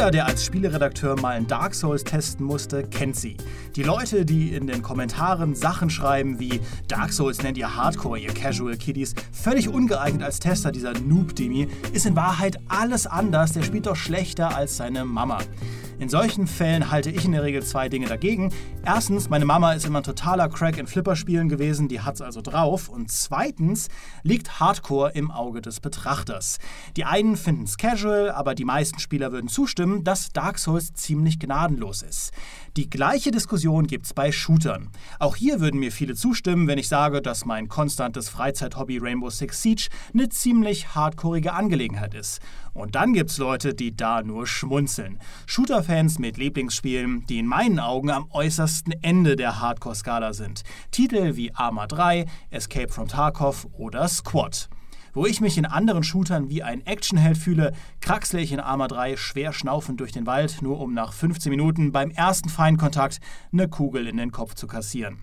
Jeder, der als Spieleredakteur mal ein Dark Souls testen musste, kennt sie. Die Leute, die in den Kommentaren Sachen schreiben wie Dark Souls nennt ihr Hardcore, ihr Casual Kiddies, völlig ungeeignet als Tester dieser Noob-Demi, ist in Wahrheit alles anders, der spielt doch schlechter als seine Mama. In solchen Fällen halte ich in der Regel zwei Dinge dagegen. Erstens, meine Mama ist immer ein totaler Crack in Flipperspielen gewesen, die hat's also drauf. Und zweitens liegt Hardcore im Auge des Betrachters. Die einen finden es casual, aber die meisten Spieler würden zustimmen, dass Dark Souls ziemlich gnadenlos ist. Die gleiche Diskussion gibt's bei Shootern. Auch hier würden mir viele zustimmen, wenn ich sage, dass mein konstantes Freizeithobby Rainbow Six Siege eine ziemlich hardcoreige Angelegenheit ist. Und dann gibt's Leute, die da nur schmunzeln. Shooter-Fans mit Lieblingsspielen, die in meinen Augen am äußersten Ende der Hardcore-Skala sind. Titel wie Arma 3, Escape from Tarkov oder Squad. Wo ich mich in anderen Shootern wie ein Actionheld fühle, kraxle ich in Arma 3 schwer schnaufend durch den Wald, nur um nach 15 Minuten beim ersten Feindkontakt eine Kugel in den Kopf zu kassieren.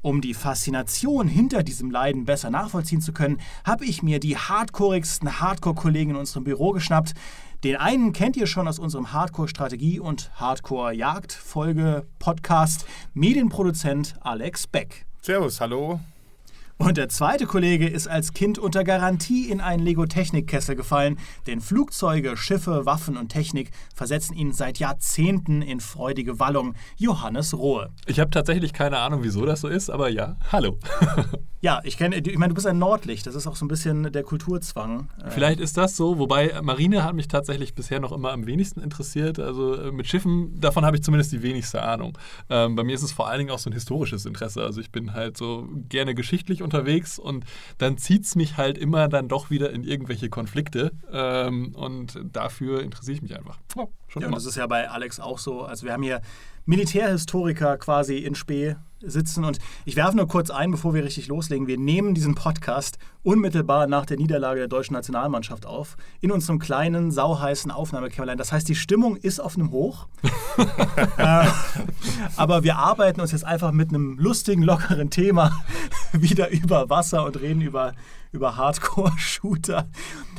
Um die Faszination hinter diesem Leiden besser nachvollziehen zu können, habe ich mir die hardcoreigsten Hardcore-Kollegen in unserem Büro geschnappt. Den einen kennt ihr schon aus unserem Hardcore-Strategie- und Hardcore-Jagd-Folge-Podcast, Medienproduzent Alex Beck. Servus, hallo. Und der zweite Kollege ist als Kind unter Garantie in einen Lego-Technikkessel gefallen, denn Flugzeuge, Schiffe, Waffen und Technik versetzen ihn seit Jahrzehnten in freudige Wallung. Johannes Rohe. Ich habe tatsächlich keine Ahnung, wieso das so ist, aber ja, hallo. ja, ich kenne, ich meine, du bist ein Nordlicht, das ist auch so ein bisschen der Kulturzwang. Vielleicht ist das so, wobei Marine hat mich tatsächlich bisher noch immer am wenigsten interessiert. Also äh, mit Schiffen, davon habe ich zumindest die wenigste Ahnung. Ähm, bei mir ist es vor allen Dingen auch so ein historisches Interesse. Also ich bin halt so gerne geschichtlich unterwegs und dann zieht es mich halt immer dann doch wieder in irgendwelche Konflikte ähm, und dafür interessiere ich mich einfach. Oh, ja, immer. das ist ja bei Alex auch so. Also wir haben hier Militärhistoriker quasi in Spee sitzen. Und ich werfe nur kurz ein, bevor wir richtig loslegen. Wir nehmen diesen Podcast unmittelbar nach der Niederlage der deutschen Nationalmannschaft auf, in unserem kleinen, sauheißen Aufnahmekämmerlein. Das heißt, die Stimmung ist auf einem Hoch. äh, aber wir arbeiten uns jetzt einfach mit einem lustigen, lockeren Thema wieder über Wasser und reden über über Hardcore-Shooter.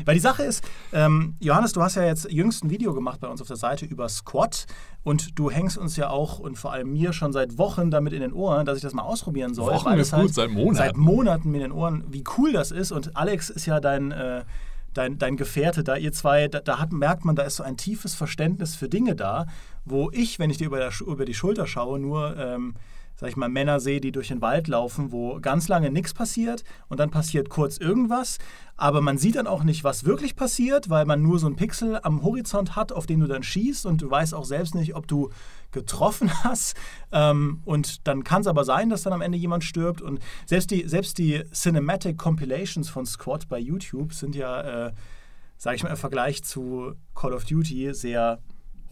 Weil die Sache ist, ähm, Johannes, du hast ja jetzt jüngst ein Video gemacht bei uns auf der Seite über Squat und du hängst uns ja auch und vor allem mir schon seit Wochen damit in den Ohren, dass ich das mal ausprobieren soll. Wochen ist halt gut, seit Monaten. Seit Monaten mir in den Ohren, wie cool das ist. Und Alex ist ja dein... Äh, dein, dein Gefährte da, ihr zwei, da, da hat, merkt man, da ist so ein tiefes Verständnis für Dinge da, wo ich, wenn ich dir über, der, über die Schulter schaue, nur ähm, sag ich mal, Männer sehe, die durch den Wald laufen, wo ganz lange nichts passiert und dann passiert kurz irgendwas, aber man sieht dann auch nicht, was wirklich passiert, weil man nur so einen Pixel am Horizont hat, auf den du dann schießt und du weißt auch selbst nicht, ob du getroffen hast. Ähm, und dann kann es aber sein, dass dann am Ende jemand stirbt. Und selbst die, selbst die Cinematic Compilations von Squad bei YouTube sind ja, äh, sage ich mal, im Vergleich zu Call of Duty sehr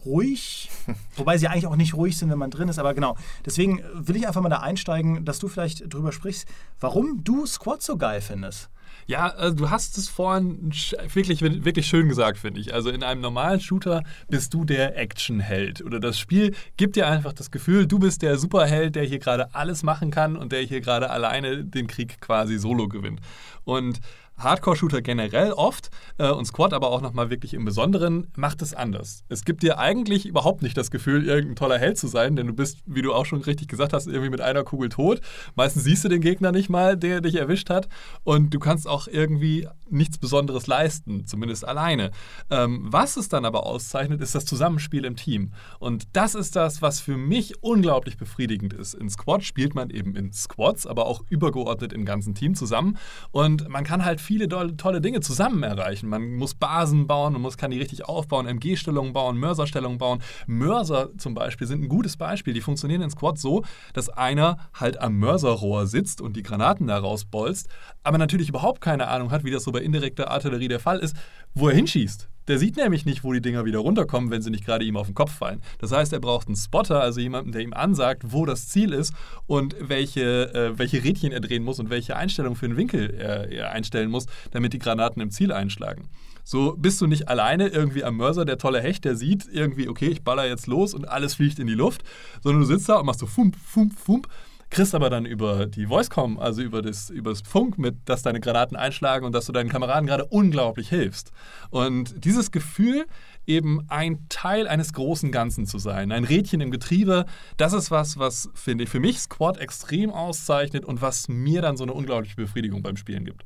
ruhig, wobei sie eigentlich auch nicht ruhig sind, wenn man drin ist, aber genau. Deswegen will ich einfach mal da einsteigen, dass du vielleicht drüber sprichst, warum du Squad so geil findest. Ja, also du hast es vorhin wirklich, wirklich schön gesagt, finde ich. Also in einem normalen Shooter bist du der Actionheld. Oder das Spiel gibt dir einfach das Gefühl, du bist der Superheld, der hier gerade alles machen kann und der hier gerade alleine den Krieg quasi solo gewinnt. Und Hardcore-Shooter generell oft äh, und Squad aber auch nochmal wirklich im Besonderen macht es anders. Es gibt dir eigentlich überhaupt nicht das Gefühl, irgendein toller Held zu sein, denn du bist, wie du auch schon richtig gesagt hast, irgendwie mit einer Kugel tot. Meistens siehst du den Gegner nicht mal, der dich erwischt hat und du kannst auch irgendwie nichts Besonderes leisten, zumindest alleine. Ähm, was es dann aber auszeichnet, ist das Zusammenspiel im Team. Und das ist das, was für mich unglaublich befriedigend ist. In Squad spielt man eben in Squads, aber auch übergeordnet im ganzen Team zusammen und man kann halt viel viele tolle Dinge zusammen erreichen. Man muss Basen bauen, man muss, kann die richtig aufbauen, MG-Stellungen bauen, Mörserstellungen bauen. Mörser zum Beispiel sind ein gutes Beispiel. Die funktionieren in Squad so, dass einer halt am Mörserrohr sitzt und die Granaten da rausbolzt, aber natürlich überhaupt keine Ahnung hat, wie das so bei indirekter Artillerie der Fall ist, wo er hinschießt. Der sieht nämlich nicht, wo die Dinger wieder runterkommen, wenn sie nicht gerade ihm auf den Kopf fallen. Das heißt, er braucht einen Spotter, also jemanden, der ihm ansagt, wo das Ziel ist und welche, äh, welche Rädchen er drehen muss und welche Einstellung für den Winkel er, er einstellen muss, damit die Granaten im Ziel einschlagen. So bist du nicht alleine irgendwie am Mörser, der tolle Hecht, der sieht irgendwie, okay, ich baller jetzt los und alles fliegt in die Luft, sondern du sitzt da und machst so fump, fump, fump kriegst aber dann über die Voicecom, also über das, über das Funk mit, dass deine Granaten einschlagen und dass du deinen Kameraden gerade unglaublich hilfst. Und dieses Gefühl eben ein Teil eines großen Ganzen zu sein, ein Rädchen im Getriebe. Das ist was, was finde ich für mich Squad extrem auszeichnet und was mir dann so eine unglaubliche Befriedigung beim Spielen gibt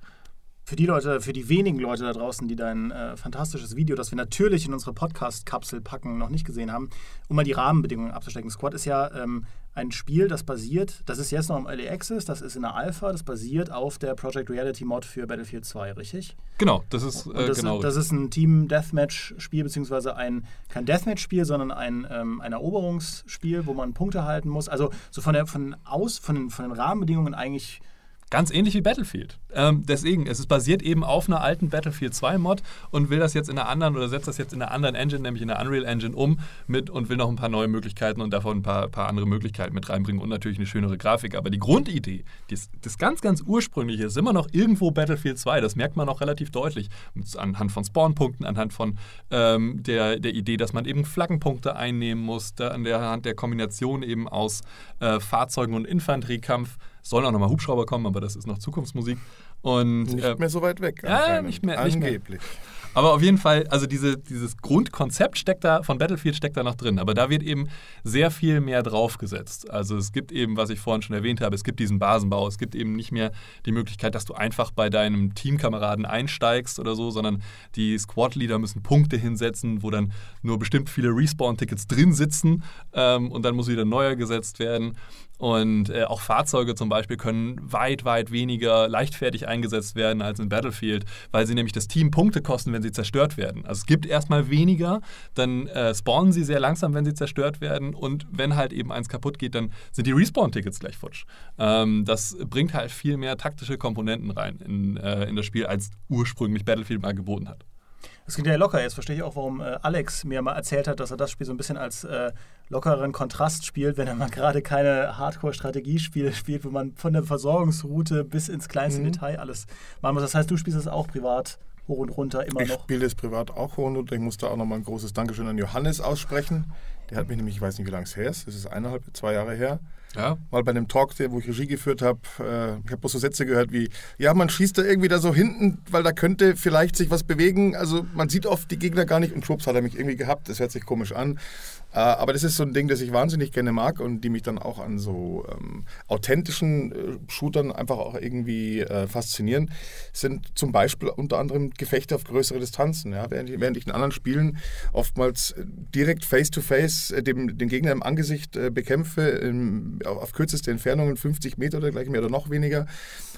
für die Leute, für die wenigen Leute da draußen, die dein äh, fantastisches Video, das wir natürlich in unsere Podcast-Kapsel packen, noch nicht gesehen haben, um mal die Rahmenbedingungen abzustecken. Squad ist ja ähm, ein Spiel, das basiert, das ist jetzt noch im Early Access, das ist in der Alpha, das basiert auf der Project Reality Mod für Battlefield 2, richtig? Genau, das ist äh, das, genau. Das ist ein Team Deathmatch-Spiel, beziehungsweise ein, kein Deathmatch-Spiel, sondern ein, ähm, ein Eroberungsspiel, wo man Punkte halten muss. Also so von, der, von, aus, von, den, von den Rahmenbedingungen eigentlich Ganz ähnlich wie Battlefield. Ähm, deswegen, es ist basiert eben auf einer alten Battlefield 2 Mod und will das jetzt in einer anderen oder setzt das jetzt in einer anderen Engine, nämlich in der Unreal Engine um mit und will noch ein paar neue Möglichkeiten und davon ein paar, paar andere Möglichkeiten mit reinbringen und natürlich eine schönere Grafik. Aber die Grundidee, das, das ganz, ganz ursprüngliche, ist immer noch irgendwo Battlefield 2. Das merkt man auch relativ deutlich. Anhand von Spawnpunkten, anhand von ähm, der, der Idee, dass man eben Flaggenpunkte einnehmen muss, da, an der Hand der Kombination eben aus äh, Fahrzeugen und Infanteriekampf sollen auch nochmal Hubschrauber kommen, aber das ist noch Zukunftsmusik. Und, nicht äh, mehr so weit weg. Ja, nicht mehr. Angeblich. Nicht mehr. Aber auf jeden Fall, also diese, dieses Grundkonzept steckt da, von Battlefield steckt da noch drin. Aber da wird eben sehr viel mehr draufgesetzt. Also es gibt eben, was ich vorhin schon erwähnt habe, es gibt diesen Basenbau. Es gibt eben nicht mehr die Möglichkeit, dass du einfach bei deinem Teamkameraden einsteigst oder so, sondern die Squad-Leader müssen Punkte hinsetzen, wo dann nur bestimmt viele Respawn-Tickets drin sitzen ähm, und dann muss wieder neuer gesetzt werden. Und äh, auch Fahrzeuge zum Beispiel können weit, weit weniger leichtfertig eingesetzt werden als in Battlefield, weil sie nämlich das Team Punkte kosten, wenn sie zerstört werden. Also es gibt erstmal weniger, dann äh, spawnen sie sehr langsam, wenn sie zerstört werden. Und wenn halt eben eins kaputt geht, dann sind die Respawn-Tickets gleich futsch. Ähm, das bringt halt viel mehr taktische Komponenten rein in, äh, in das Spiel, als ursprünglich Battlefield mal geboten hat. Das geht ja locker. Jetzt verstehe ich auch, warum äh, Alex mir mal erzählt hat, dass er das Spiel so ein bisschen als äh, lockeren Kontrast spielt, wenn er mal gerade keine Hardcore-Strategiespiele spielt, wo man von der Versorgungsroute bis ins kleinste mhm. Detail alles machen muss. Das heißt, du spielst es auch privat hoch und runter immer ich noch. Ich spiele es privat auch hoch und runter. Ich muss da auch nochmal ein großes Dankeschön an Johannes aussprechen. Der hat mich nämlich, ich weiß nicht, wie lange es her ist, es ist eineinhalb, zwei Jahre her, ja. mal bei einem Talk, wo ich Regie geführt habe, äh, ich habe bloß so Sätze gehört wie, ja, man schießt da irgendwie da so hinten, weil da könnte vielleicht sich was bewegen. Also man sieht oft die Gegner gar nicht und schwupps hat er mich irgendwie gehabt. Das hört sich komisch an. Äh, aber das ist so ein Ding, das ich wahnsinnig gerne mag und die mich dann auch an so ähm, authentischen äh, Shootern einfach auch irgendwie äh, faszinieren, sind zum Beispiel unter anderem Gefechte auf größere Distanzen. Ja? Während, ich, während ich in anderen Spielen oftmals direkt face-to-face -face, äh, dem, den Gegner im Angesicht äh, bekämpfe, im, auf, auf, kürzeste Entfernungen, 50 Meter oder dergleichen mehr oder noch weniger,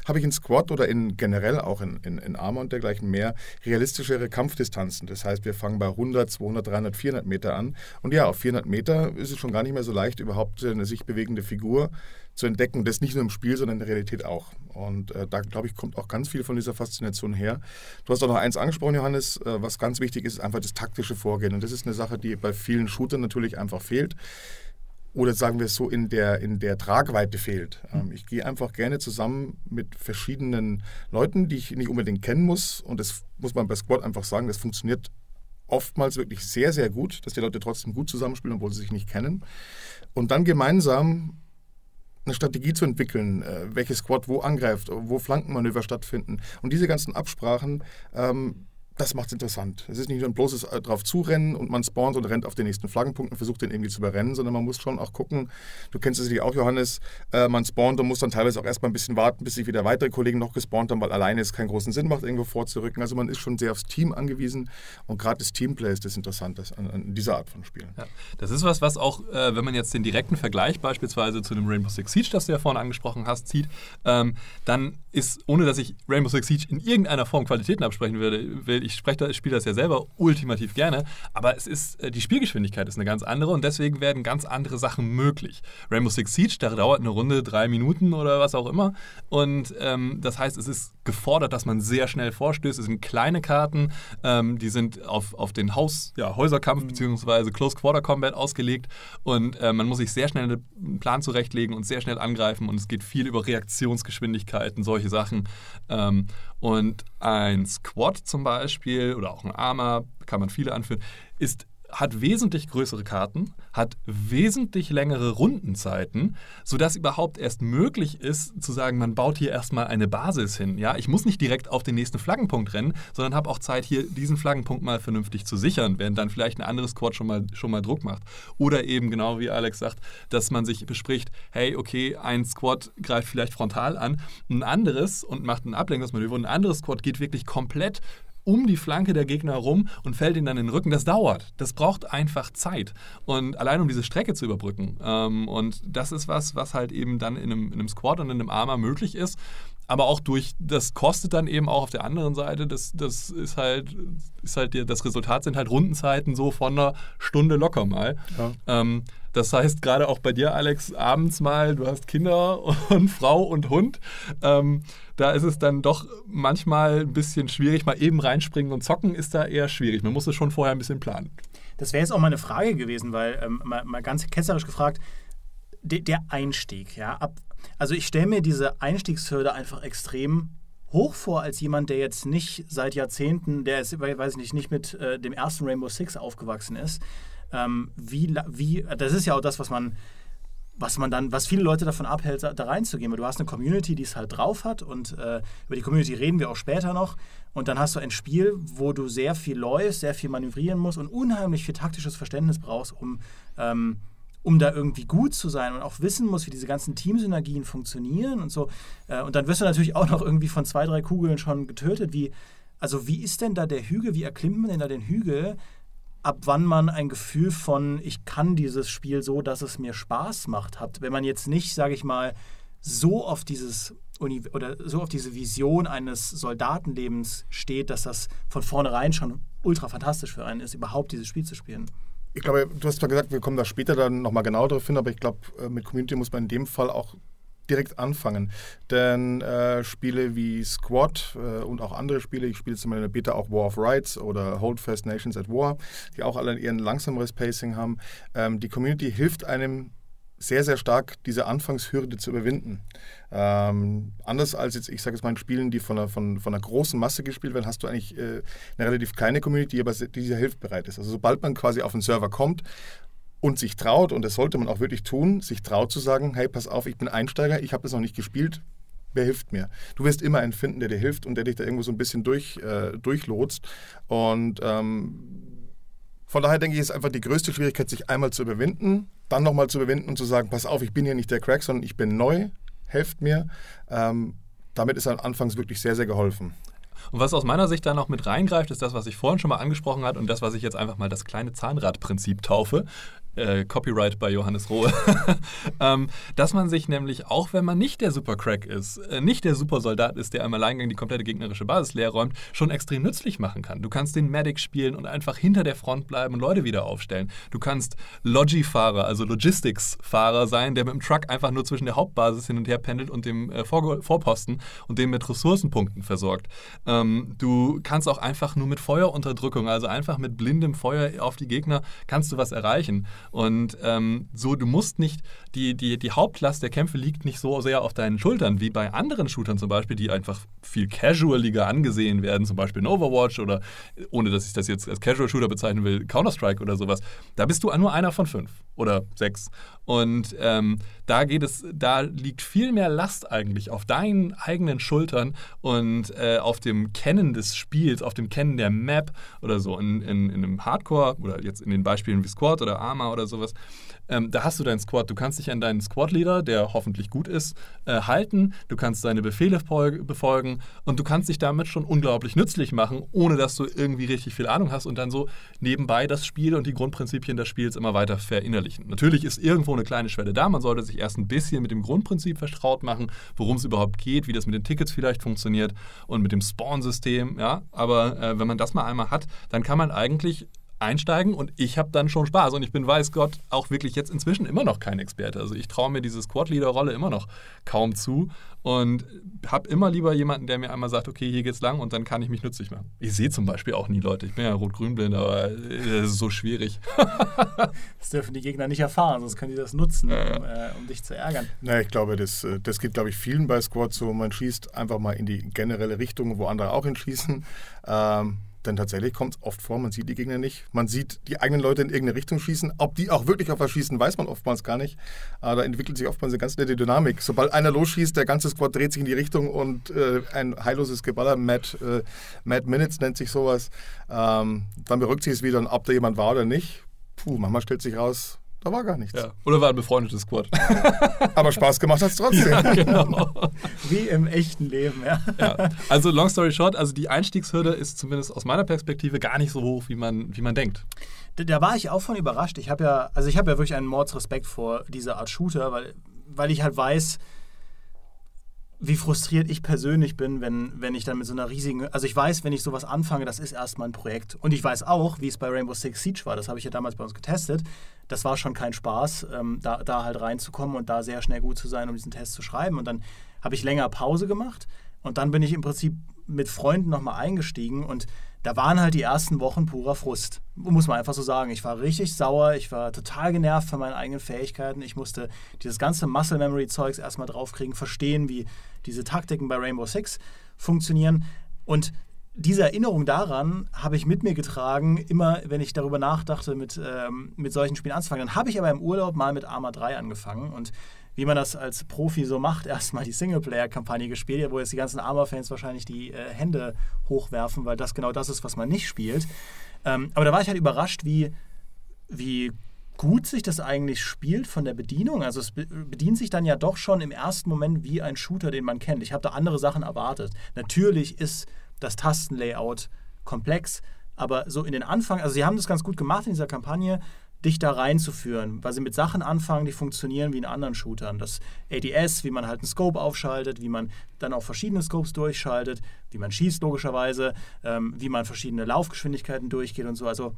habe ich in Squad oder in generell auch in, in, in Armor und dergleichen mehr realistischere Kampfdistanzen. Das heißt, wir fangen bei 100, 200, 300, 400 Meter an. Und ja, auf 400 Meter ist es schon gar nicht mehr so leicht, überhaupt eine sich bewegende Figur zu entdecken. Das nicht nur im Spiel, sondern in der Realität auch. Und äh, da, glaube ich, kommt auch ganz viel von dieser Faszination her. Du hast auch noch eins angesprochen, Johannes, äh, was ganz wichtig ist, ist einfach das taktische Vorgehen. Und das ist eine Sache, die bei vielen Shootern natürlich einfach fehlt oder sagen wir es so, in der, in der Tragweite fehlt. Ähm, ich gehe einfach gerne zusammen mit verschiedenen Leuten, die ich nicht unbedingt kennen muss. Und das muss man bei Squad einfach sagen, das funktioniert oftmals wirklich sehr, sehr gut, dass die Leute trotzdem gut zusammenspielen, obwohl sie sich nicht kennen. Und dann gemeinsam eine Strategie zu entwickeln, äh, welche Squad wo angreift, wo Flankenmanöver stattfinden. Und diese ganzen Absprachen ähm, das macht es interessant. Es ist nicht nur ein bloßes äh, drauf zurennen und man spawnt und rennt auf den nächsten Flaggenpunkt und versucht den irgendwie zu überrennen, sondern man muss schon auch gucken, du kennst es sicherlich auch, Johannes, äh, man spawnt und muss dann teilweise auch erstmal ein bisschen warten, bis sich wieder weitere Kollegen noch gespawnt haben, weil alleine es keinen großen Sinn macht, irgendwo vorzurücken. Also man ist schon sehr aufs Team angewiesen und gerade das Teamplay ist das Interessante an, an, dieser Art von Spielen. Ja. Das ist was, was auch, äh, wenn man jetzt den direkten Vergleich beispielsweise zu dem Rainbow Six Siege, das du ja vorhin angesprochen hast, zieht, ähm, dann ist, ohne dass ich Rainbow Six Siege in irgendeiner Form Qualitäten absprechen würde, will, ich spreche spiele das ja selber ultimativ gerne, aber es ist, äh, die Spielgeschwindigkeit ist eine ganz andere und deswegen werden ganz andere Sachen möglich. Rainbow Six Siege, da dauert eine Runde drei Minuten oder was auch immer und ähm, das heißt, es ist gefordert, dass man sehr schnell vorstößt. Es sind kleine Karten, ähm, die sind auf, auf den Haus, ja, Häuserkampf mhm. bzw. Close Quarter Combat ausgelegt und äh, man muss sich sehr schnell einen Plan zurechtlegen und sehr schnell angreifen und es geht viel über Reaktionsgeschwindigkeiten, solche Sachen. Ähm, und ein Squad zum Beispiel oder auch ein Armor, kann man viele anführen, ist hat wesentlich größere Karten, hat wesentlich längere Rundenzeiten, sodass überhaupt erst möglich ist, zu sagen, man baut hier erstmal eine Basis hin. Ja, ich muss nicht direkt auf den nächsten Flaggenpunkt rennen, sondern habe auch Zeit, hier diesen Flaggenpunkt mal vernünftig zu sichern, während dann vielleicht ein anderes Squad schon mal, schon mal Druck macht. Oder eben, genau wie Alex sagt, dass man sich bespricht, hey, okay, ein Squad greift vielleicht frontal an, ein anderes und macht ein Ablenkungsmanöver ein anderes Squad geht wirklich komplett um die Flanke der Gegner rum und fällt ihnen dann in den Rücken. Das dauert. Das braucht einfach Zeit. Und allein um diese Strecke zu überbrücken. Ähm, und das ist was, was halt eben dann in einem, in einem Squad und in einem Armor möglich ist aber auch durch, das kostet dann eben auch auf der anderen Seite, das, das ist halt, ist halt, das Resultat sind halt Rundenzeiten so von einer Stunde locker mal. Ja. Ähm, das heißt, gerade auch bei dir, Alex, abends mal, du hast Kinder und Frau und Hund. Ähm, da ist es dann doch manchmal ein bisschen schwierig. Mal eben reinspringen und zocken ist da eher schwierig. Man muss es schon vorher ein bisschen planen. Das wäre jetzt auch meine Frage gewesen, weil ähm, mal, mal, ganz ketzerisch gefragt, de, der Einstieg, ja, ab, also ich stelle mir diese Einstiegshürde einfach extrem hoch vor als jemand, der jetzt nicht seit Jahrzehnten, der ist, weiß ich nicht, nicht mit äh, dem ersten Rainbow Six aufgewachsen ist. Ähm, wie, wie, das ist ja auch das, was man, was man dann, was viele Leute davon abhält, da reinzugehen. Weil du hast eine Community, die es halt drauf hat und äh, über die Community reden wir auch später noch. Und dann hast du ein Spiel, wo du sehr viel läufst, sehr viel manövrieren musst und unheimlich viel taktisches Verständnis brauchst, um ähm, um da irgendwie gut zu sein und auch wissen muss, wie diese ganzen Teamsynergien funktionieren und so. Äh, und dann wirst du natürlich auch noch irgendwie von zwei, drei Kugeln schon getötet. Wie, also wie ist denn da der Hügel? Wie erklimmt man denn da den Hügel? Ab wann man ein Gefühl von, ich kann dieses Spiel so, dass es mir Spaß macht, hat. Wenn man jetzt nicht, sage ich mal, so auf dieses oder so auf diese Vision eines Soldatenlebens steht, dass das von vornherein schon ultra fantastisch für einen ist, überhaupt dieses Spiel zu spielen ich glaube, du hast zwar gesagt, wir kommen da später dann nochmal genauer drauf hin, aber ich glaube, äh, mit Community muss man in dem Fall auch direkt anfangen. Denn äh, Spiele wie Squad äh, und auch andere Spiele, ich spiele zum Beispiel in der Beta auch War of Rights oder Hold Fast Nations at War, die auch alle eher ein langsameres Pacing haben. Ähm, die Community hilft einem sehr, sehr stark, diese Anfangshürde zu überwinden. Ähm, anders als jetzt, ich sage jetzt mal, in Spielen, die von einer, von, von einer großen Masse gespielt werden, hast du eigentlich äh, eine relativ kleine Community, die aber die sehr hilfsbereit ist. Also sobald man quasi auf den Server kommt und sich traut, und das sollte man auch wirklich tun, sich traut zu sagen, hey, pass auf, ich bin Einsteiger, ich habe das noch nicht gespielt, wer hilft mir? Du wirst immer einen finden, der dir hilft und der dich da irgendwo so ein bisschen durch, äh, durchlotst. Und ähm, von daher denke ich, ist einfach die größte Schwierigkeit, sich einmal zu überwinden, dann nochmal zu überwinden und zu sagen, pass auf, ich bin hier nicht der Crack, sondern ich bin neu, helft mir. Ähm, damit ist dann anfangs wirklich sehr, sehr geholfen. Und was aus meiner Sicht da noch mit reingreift, ist das, was ich vorhin schon mal angesprochen habe und das, was ich jetzt einfach mal das kleine Zahnradprinzip taufe äh, Copyright bei Johannes Rohe, ähm, dass man sich nämlich, auch wenn man nicht der Supercrack ist, äh, nicht der Supersoldat ist, der im Alleingang die komplette gegnerische Basis leer räumt, schon extrem nützlich machen kann. Du kannst den Medic spielen und einfach hinter der Front bleiben und Leute wieder aufstellen. Du kannst Logi-Fahrer, also Logistics-Fahrer sein, der mit dem Truck einfach nur zwischen der Hauptbasis hin und her pendelt und dem äh, Vor Vorposten und den mit Ressourcenpunkten versorgt. Ähm, du kannst auch einfach nur mit Feuerunterdrückung, also einfach mit blindem Feuer auf die Gegner, kannst du was erreichen. Und ähm, so, du musst nicht, die, die, die Hauptlast der Kämpfe liegt nicht so sehr auf deinen Schultern wie bei anderen Shootern zum Beispiel, die einfach viel casualiger angesehen werden, zum Beispiel in Overwatch oder, ohne dass ich das jetzt als Casual-Shooter bezeichnen will, Counter-Strike oder sowas. Da bist du nur einer von fünf oder sechs. Und ähm, da geht es, da liegt viel mehr Last eigentlich auf deinen eigenen Schultern und äh, auf dem Kennen des Spiels, auf dem Kennen der Map oder so. In, in, in einem Hardcore oder jetzt in den Beispielen wie Squad oder Arma oder sowas, ähm, da hast du deinen Squad. Du kannst dich an deinen Squad-Leader, der hoffentlich gut ist, äh, halten. Du kannst seine Befehle befolgen und du kannst dich damit schon unglaublich nützlich machen, ohne dass du irgendwie richtig viel Ahnung hast und dann so nebenbei das Spiel und die Grundprinzipien des Spiels immer weiter verinnerlichen. Natürlich ist irgendwo eine kleine Schwelle da. Man sollte sich erst ein bisschen mit dem Grundprinzip vertraut machen, worum es überhaupt geht, wie das mit den Tickets vielleicht funktioniert und mit dem Spawn-System. Ja? Aber äh, wenn man das mal einmal hat, dann kann man eigentlich einsteigen und ich habe dann schon Spaß. Und ich bin, weiß Gott, auch wirklich jetzt inzwischen immer noch kein Experte. Also ich traue mir diese Squad-Leader-Rolle immer noch kaum zu und habe immer lieber jemanden, der mir einmal sagt, okay, hier geht's lang und dann kann ich mich nützlich machen. Ich sehe zum Beispiel auch nie Leute. Ich bin ja rot-grün-blind, aber das ist so schwierig. das dürfen die Gegner nicht erfahren, sonst können die das nutzen, ja, Um, äh, um, dich zu ärgern. Naja, ich glaube, das, äh, das geht, glaube ich, vielen bei Squad so. Man schießt einfach mal in die generelle Richtung, wo andere auch hinschießen. Ähm, denn tatsächlich kommt es oft vor, man sieht die Gegner nicht. Man sieht die eigenen Leute in irgendeine Richtung schießen. Ob die auch wirklich auf was schießen, weiß man oftmals gar nicht. Aber da entwickelt sich oftmals eine ganz nette Dynamik. Sobald einer losschießt, der ganze Squad dreht sich in die Richtung und äh, ein heilloses Geballer, Mad, äh, Mad Minutes nennt sich sowas, ähm, dann sich es wieder, ob da jemand war oder nicht. Puh, manchmal stellt sich raus, da war gar nichts. Ja. Oder war ein befreundetes Squad. Aber Spaß gemacht hat es trotzdem. Ja, genau. Wie im echten Leben, ja. ja. Also long story short, also die Einstiegshürde ist zumindest aus meiner Perspektive gar nicht so hoch, wie man, wie man denkt. Da, da war ich auch von überrascht. Ich habe ja, also ich habe ja wirklich einen Mordsrespekt vor dieser Art Shooter, weil, weil ich halt weiß, wie frustriert ich persönlich bin, wenn, wenn ich dann mit so einer riesigen. Also ich weiß, wenn ich sowas anfange, das ist erstmal ein Projekt. Und ich weiß auch, wie es bei Rainbow Six Siege war. Das habe ich ja damals bei uns getestet. Das war schon kein Spaß, ähm, da, da halt reinzukommen und da sehr schnell gut zu sein, um diesen Test zu schreiben. Und dann habe ich länger Pause gemacht. Und dann bin ich im Prinzip mit Freunden nochmal eingestiegen und da waren halt die ersten Wochen purer Frust. Muss man einfach so sagen. Ich war richtig sauer, ich war total genervt von meinen eigenen Fähigkeiten. Ich musste dieses ganze Muscle Memory Zeugs erstmal draufkriegen, verstehen, wie diese Taktiken bei Rainbow Six funktionieren. Und diese Erinnerung daran habe ich mit mir getragen, immer wenn ich darüber nachdachte, mit, ähm, mit solchen Spielen anzufangen. Dann habe ich aber im Urlaub mal mit Arma 3 angefangen und wie man das als Profi so macht, erstmal die Singleplayer-Kampagne gespielt, wo jetzt die ganzen Arma-Fans wahrscheinlich die äh, Hände hochwerfen, weil das genau das ist, was man nicht spielt. Ähm, aber da war ich halt überrascht, wie, wie gut sich das eigentlich spielt von der Bedienung. Also es bedient sich dann ja doch schon im ersten Moment wie ein Shooter, den man kennt. Ich habe da andere Sachen erwartet. Natürlich ist das Tastenlayout komplex, aber so in den Anfang, also sie haben das ganz gut gemacht in dieser Kampagne, dich da reinzuführen, weil sie mit Sachen anfangen, die funktionieren wie in anderen Shootern. Das ADS, wie man halt einen Scope aufschaltet, wie man dann auch verschiedene Scopes durchschaltet, wie man schießt logischerweise, ähm, wie man verschiedene Laufgeschwindigkeiten durchgeht und so. Also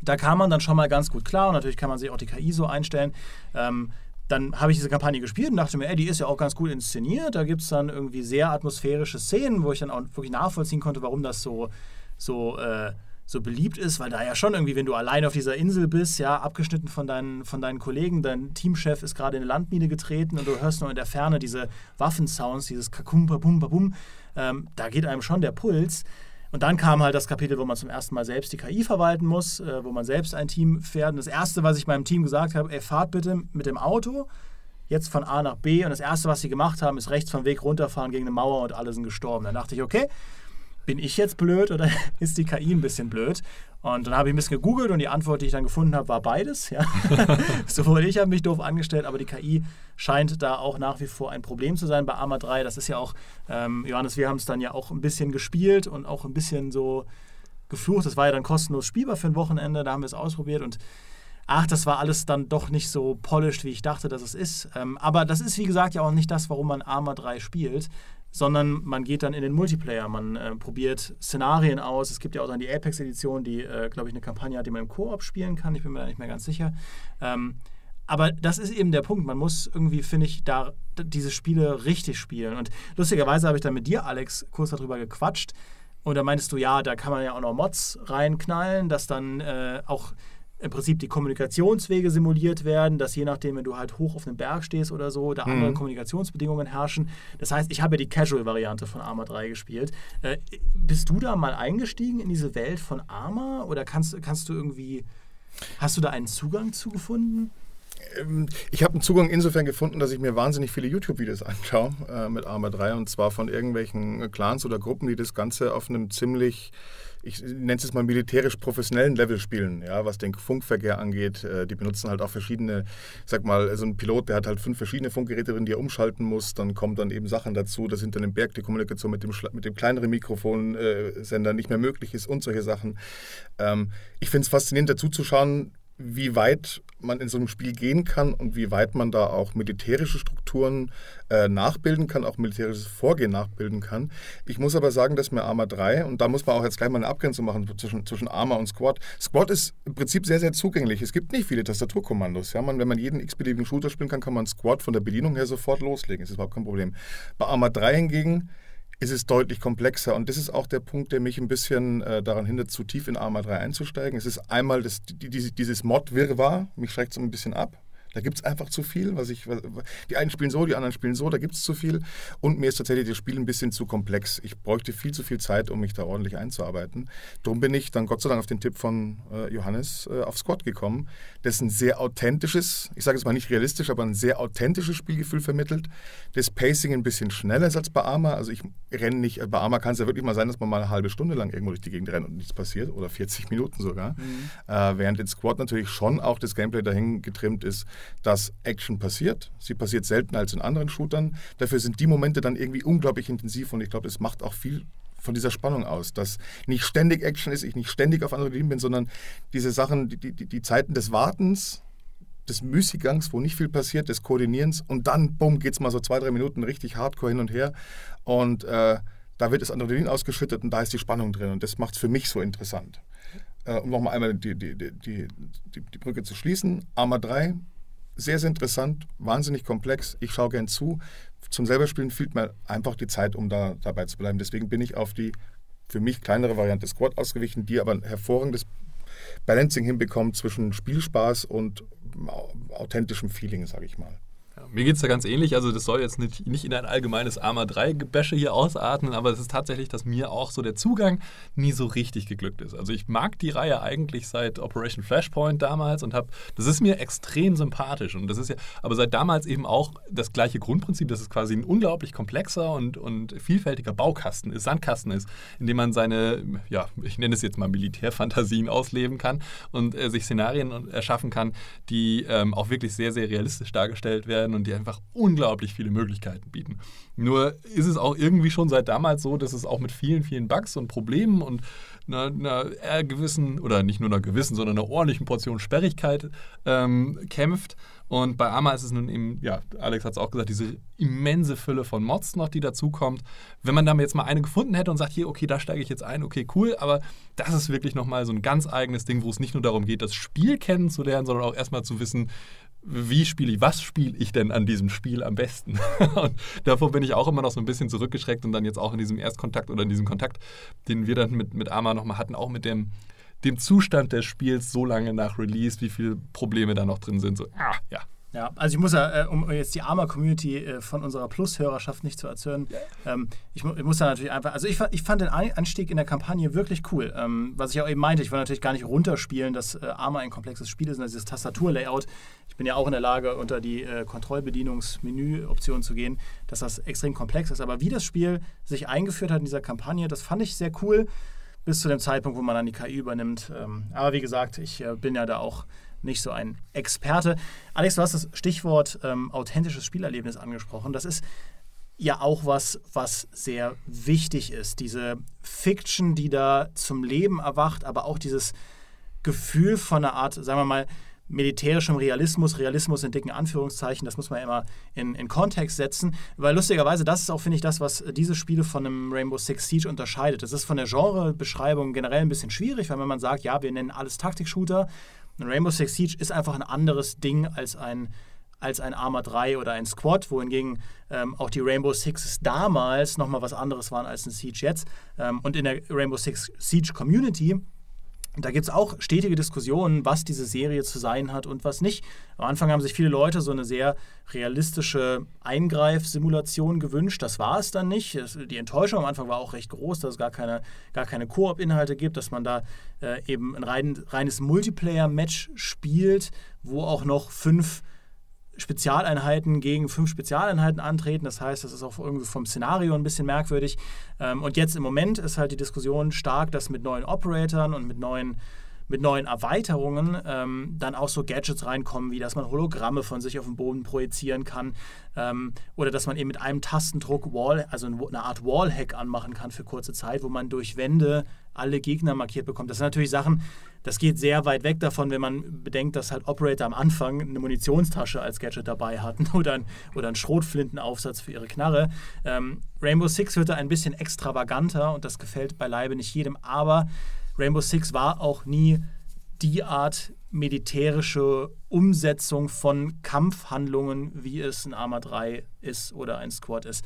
da kam man dann schon mal ganz gut klar und natürlich kann man sich auch die KI so einstellen. Ähm, dann habe ich diese Kampagne gespielt und dachte mir, ey, die ist ja auch ganz gut inszeniert. Da gibt es dann irgendwie sehr atmosphärische Szenen, wo ich dann auch wirklich nachvollziehen konnte, warum das so, so äh, so beliebt ist, weil da ja schon irgendwie, wenn du allein auf dieser Insel bist, ja, abgeschnitten von deinen, von deinen Kollegen, dein Teamchef ist gerade in eine Landmine getreten und du hörst nur in der Ferne diese Waffensounds, dieses Kakumpa, Bum, Bum, ähm, da geht einem schon der Puls. Und dann kam halt das Kapitel, wo man zum ersten Mal selbst die KI verwalten muss, äh, wo man selbst ein Team fährt. Und das Erste, was ich meinem Team gesagt habe, ey, fahrt bitte mit dem Auto jetzt von A nach B. Und das Erste, was sie gemacht haben, ist rechts vom Weg runterfahren gegen eine Mauer und alle sind gestorben. Dann dachte ich, okay, bin ich jetzt blöd oder ist die KI ein bisschen blöd? Und dann habe ich ein bisschen gegoogelt und die Antwort, die ich dann gefunden habe, war beides. Ja. Sowohl ich habe mich doof angestellt, aber die KI scheint da auch nach wie vor ein Problem zu sein bei Arma 3. Das ist ja auch, ähm, Johannes, wir haben es dann ja auch ein bisschen gespielt und auch ein bisschen so geflucht. Das war ja dann kostenlos spielbar für ein Wochenende, da haben wir es ausprobiert und ach, das war alles dann doch nicht so polished, wie ich dachte, dass es ist. Ähm, aber das ist, wie gesagt, ja auch nicht das, warum man Arma 3 spielt sondern man geht dann in den Multiplayer, man äh, probiert Szenarien aus. Es gibt ja auch dann die Apex-Edition, die, äh, glaube ich, eine Kampagne hat, die man im Koop spielen kann. Ich bin mir da nicht mehr ganz sicher. Ähm, aber das ist eben der Punkt. Man muss irgendwie, finde ich, da diese Spiele richtig spielen. Und lustigerweise habe ich dann mit dir, Alex, kurz darüber gequatscht. Und da meintest du, ja, da kann man ja auch noch Mods reinknallen, dass dann äh, auch im Prinzip die Kommunikationswege simuliert werden, dass je nachdem, wenn du halt hoch auf einem Berg stehst oder so, da andere mhm. Kommunikationsbedingungen herrschen. Das heißt, ich habe ja die Casual-Variante von Arma 3 gespielt. Äh, bist du da mal eingestiegen in diese Welt von Arma oder kannst, kannst du irgendwie, hast du da einen Zugang zu gefunden? Ähm, ich habe einen Zugang insofern gefunden, dass ich mir wahnsinnig viele YouTube-Videos anschaue äh, mit Arma 3 und zwar von irgendwelchen Clans oder Gruppen, die das Ganze auf einem ziemlich ich nenne es mal militärisch professionellen Level spielen, ja, was den Funkverkehr angeht. Äh, die benutzen halt auch verschiedene, sag mal, so ein Pilot, der hat halt fünf verschiedene Funkgeräte drin, die er umschalten muss. Dann kommen dann eben Sachen dazu, dass hinter dem Berg die Kommunikation mit dem, mit dem kleineren Mikrofonsender nicht mehr möglich ist und solche Sachen. Ähm, ich finde es faszinierend dazu zu schauen, wie weit man in so einem Spiel gehen kann und wie weit man da auch militärische Strukturen äh, nachbilden kann, auch militärisches Vorgehen nachbilden kann. Ich muss aber sagen, dass mir Arma 3, und da muss man auch jetzt gleich mal eine Abgrenzung machen zwischen, zwischen Arma und Squad. Squad ist im Prinzip sehr, sehr zugänglich. Es gibt nicht viele Tastaturkommandos. Ja? Man, wenn man jeden x-beliebigen Shooter spielen kann, kann man Squad von der Bedienung her sofort loslegen. Das ist überhaupt kein Problem. Bei Arma 3 hingegen ist es deutlich komplexer. Und das ist auch der Punkt, der mich ein bisschen äh, daran hindert, zu tief in Arma 3 einzusteigen. Es ist einmal das, die, dieses Mod-Wirrwarr, mich schreckt es ein bisschen ab. Da gibt es einfach zu viel. Was ich, die einen spielen so, die anderen spielen so, da gibt es zu viel. Und mir ist tatsächlich das Spiel ein bisschen zu komplex. Ich bräuchte viel zu viel Zeit, um mich da ordentlich einzuarbeiten. Darum bin ich dann Gott sei Dank auf den Tipp von äh, Johannes äh, auf Squad gekommen, das ein sehr authentisches, ich sage es mal nicht realistisch, aber ein sehr authentisches Spielgefühl vermittelt. Das Pacing ein bisschen schneller ist als bei Arma. Also ich renne nicht, bei Arma kann es ja wirklich mal sein, dass man mal eine halbe Stunde lang irgendwo durch die Gegend rennt und nichts passiert oder 40 Minuten sogar. Mhm. Äh, während in Squad natürlich schon auch das Gameplay dahin getrimmt ist, dass Action passiert. Sie passiert seltener als in anderen Shootern. Dafür sind die Momente dann irgendwie unglaublich intensiv und ich glaube, es macht auch viel von dieser Spannung aus, dass nicht ständig Action ist, ich nicht ständig auf andere Linien bin, sondern diese Sachen, die, die, die Zeiten des Wartens, des Müßiggangs, wo nicht viel passiert, des Koordinierens und dann, bumm, geht es mal so zwei, drei Minuten richtig hardcore hin und her und äh, da wird das Adrenalin ausgeschüttet und da ist die Spannung drin und das macht es für mich so interessant. Äh, um nochmal einmal die, die, die, die, Brücke zu schließen, Arma 3, sehr, sehr interessant, wahnsinnig komplex, ich schaue gern zu. Zum selberspielen fehlt mir einfach die Zeit, um da dabei zu bleiben. Deswegen bin ich auf die für mich kleinere Variante Squad ausgewichen, die aber ein hervorragendes Balancing hinbekommt zwischen Spielspaß und authentischem Feeling, sage ich mal. Mir geht es da ganz ähnlich. Also, das soll jetzt nicht, nicht in ein allgemeines Arma 3-Gebäsche hier ausatmen, aber es ist tatsächlich, dass mir auch so der Zugang nie so richtig geglückt ist. Also, ich mag die Reihe eigentlich seit Operation Flashpoint damals und habe, das ist mir extrem sympathisch. Und das ist ja, aber seit damals eben auch das gleiche Grundprinzip, dass es quasi ein unglaublich komplexer und, und vielfältiger Baukasten ist, Sandkasten ist, in dem man seine, ja, ich nenne es jetzt mal Militärfantasien ausleben kann und äh, sich Szenarien erschaffen kann, die ähm, auch wirklich sehr, sehr realistisch dargestellt werden und die einfach unglaublich viele Möglichkeiten bieten. Nur ist es auch irgendwie schon seit damals so, dass es auch mit vielen, vielen Bugs und Problemen und einer, einer gewissen, oder nicht nur einer gewissen, sondern einer ordentlichen Portion Sperrigkeit ähm, kämpft. Und bei Arma ist es nun eben, ja, Alex hat es auch gesagt, diese immense Fülle von Mods noch, die dazukommt. Wenn man da jetzt mal eine gefunden hätte und sagt, hier, okay, da steige ich jetzt ein, okay, cool, aber das ist wirklich nochmal so ein ganz eigenes Ding, wo es nicht nur darum geht, das Spiel kennenzulernen, sondern auch erstmal zu wissen, wie spiele ich, was spiele ich denn an diesem Spiel am besten? und davor bin ich auch immer noch so ein bisschen zurückgeschreckt und dann jetzt auch in diesem Erstkontakt oder in diesem Kontakt, den wir dann mit, mit Arma nochmal hatten, auch mit dem, dem Zustand des Spiels so lange nach Release, wie viele Probleme da noch drin sind. So, ah, ja, ja, also ich muss ja, äh, um jetzt die Arma-Community äh, von unserer Plus-Hörerschaft nicht zu erzählen, ähm, ich, ich, muss da natürlich einfach, also ich, ich, fand den Anstieg in der Kampagne wirklich cool. Ähm, was ich auch eben meinte, ich wollte natürlich gar nicht runterspielen, dass äh, Arma ein komplexes Spiel ist, dieses Tastatur-Layout. Ich bin ja auch in der Lage, unter die äh, Kontrollbedienungsmenü-Option zu gehen, dass das extrem komplex ist. Aber wie das Spiel sich eingeführt hat in dieser Kampagne, das fand ich sehr cool, bis zu dem Zeitpunkt, wo man dann die KI übernimmt. Ähm, aber wie gesagt, ich äh, bin ja da auch nicht so ein Experte. Alex, du hast das Stichwort ähm, authentisches Spielerlebnis angesprochen. Das ist ja auch was, was sehr wichtig ist. Diese Fiction, die da zum Leben erwacht, aber auch dieses Gefühl von einer Art, sagen wir mal, militärischem Realismus, Realismus in dicken Anführungszeichen, das muss man immer in, in Kontext setzen, weil lustigerweise das ist auch, finde ich, das, was diese Spiele von einem Rainbow Six Siege unterscheidet. Das ist von der Genrebeschreibung generell ein bisschen schwierig, weil wenn man sagt, ja, wir nennen alles Taktik-Shooter, ein Rainbow Six Siege ist einfach ein anderes Ding als ein, als ein Arma 3 oder ein Squad, wohingegen ähm, auch die Rainbow Sixes damals nochmal was anderes waren als ein Siege jetzt. Ähm, und in der Rainbow Six Siege Community da gibt es auch stetige Diskussionen, was diese Serie zu sein hat und was nicht. Am Anfang haben sich viele Leute so eine sehr realistische Eingreifsimulation gewünscht. Das war es dann nicht. Die Enttäuschung am Anfang war auch recht groß, dass es gar keine, gar keine Koop-Inhalte gibt, dass man da äh, eben ein rein, reines Multiplayer-Match spielt, wo auch noch fünf Spezialeinheiten gegen fünf Spezialeinheiten antreten. Das heißt, das ist auch irgendwie vom Szenario ein bisschen merkwürdig. Ähm, und jetzt im Moment ist halt die Diskussion stark, dass mit neuen Operatoren und mit neuen mit neuen Erweiterungen ähm, dann auch so Gadgets reinkommen, wie dass man Hologramme von sich auf den Boden projizieren kann ähm, oder dass man eben mit einem Tastendruck Wall, also eine Art Wallhack anmachen kann für kurze Zeit, wo man durch Wände alle Gegner markiert bekommt. Das sind natürlich Sachen, das geht sehr weit weg davon, wenn man bedenkt, dass halt Operator am Anfang eine Munitionstasche als Gadget dabei hatten oder, ein, oder einen Schrotflintenaufsatz für ihre Knarre. Ähm, Rainbow Six wird da ein bisschen extravaganter und das gefällt beileibe nicht jedem, aber Rainbow Six war auch nie die Art militärische Umsetzung von Kampfhandlungen, wie es ein Arma 3 ist oder ein Squad ist.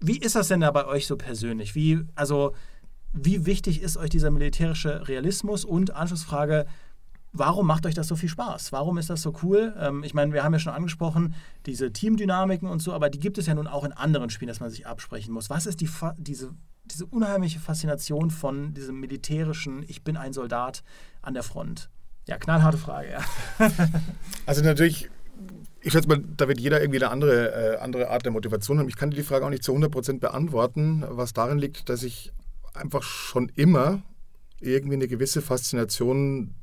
Wie ist das denn da bei euch so persönlich? Wie, also wie wichtig ist euch dieser militärische Realismus? Und Anschlussfrage, Warum macht euch das so viel Spaß? Warum ist das so cool? Ähm, ich meine, wir haben ja schon angesprochen, diese Teamdynamiken und so, aber die gibt es ja nun auch in anderen Spielen, dass man sich absprechen muss. Was ist die, diese, diese unheimliche Faszination von diesem militärischen, ich bin ein Soldat an der Front? Ja, knallharte Frage, ja. also natürlich ich schätze mal, da wird jeder irgendwie eine andere, äh, andere Art der Motivation haben. Ich kann dir die Frage auch nicht zu 100% beantworten, was darin liegt, dass ich einfach schon immer irgendwie eine gewisse Faszination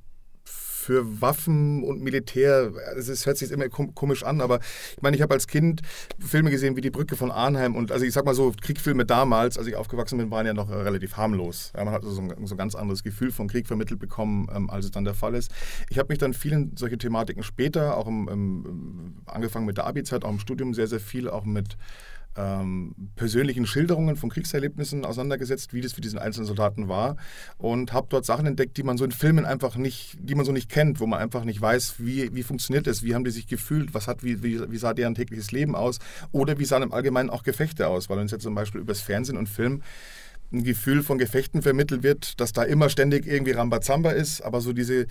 für Waffen und Militär, es hört sich immer komisch an, aber ich meine, ich habe als Kind Filme gesehen wie Die Brücke von Arnheim und also ich sag mal so, Kriegfilme damals, als ich aufgewachsen bin, waren ja noch relativ harmlos. Ja, man hat so ein, so ein ganz anderes Gefühl von Krieg vermittelt bekommen, ähm, als es dann der Fall ist. Ich habe mich dann vielen solche Thematiken später, auch im, im, angefangen mit der Abi-Zeit, auch im Studium sehr, sehr viel, auch mit ähm, persönlichen Schilderungen von Kriegserlebnissen auseinandergesetzt, wie das für diesen einzelnen Soldaten war. Und habe dort Sachen entdeckt, die man so in Filmen einfach nicht, die man so nicht kennt, wo man einfach nicht weiß, wie, wie funktioniert das, wie haben die sich gefühlt, was hat, wie, wie, wie sah deren tägliches Leben aus oder wie sahen im Allgemeinen auch Gefechte aus, weil uns jetzt zum Beispiel übers Fernsehen und Film ein Gefühl von Gefechten vermittelt wird, dass da immer ständig irgendwie Rambazamba ist, aber so diese,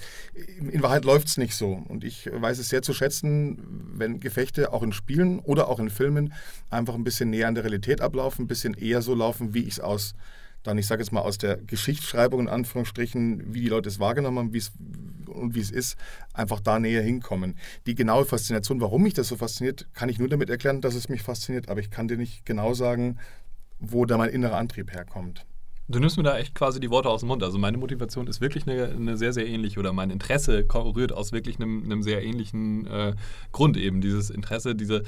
in Wahrheit läuft es nicht so. Und ich weiß es sehr zu schätzen, wenn Gefechte auch in Spielen oder auch in Filmen einfach ein bisschen näher an der Realität ablaufen, ein bisschen eher so laufen, wie ich es aus, dann ich sage jetzt mal aus der Geschichtsschreibung in Anführungsstrichen, wie die Leute es wahrgenommen haben, wie es und wie es ist, einfach da näher hinkommen. Die genaue Faszination, warum mich das so fasziniert, kann ich nur damit erklären, dass es mich fasziniert, aber ich kann dir nicht genau sagen, wo da mein innerer Antrieb herkommt. Du nimmst mir da echt quasi die Worte aus dem Mund. Also meine Motivation ist wirklich eine, eine sehr, sehr ähnliche oder mein Interesse rührt aus wirklich einem, einem sehr ähnlichen äh, Grund eben. Dieses Interesse, diese,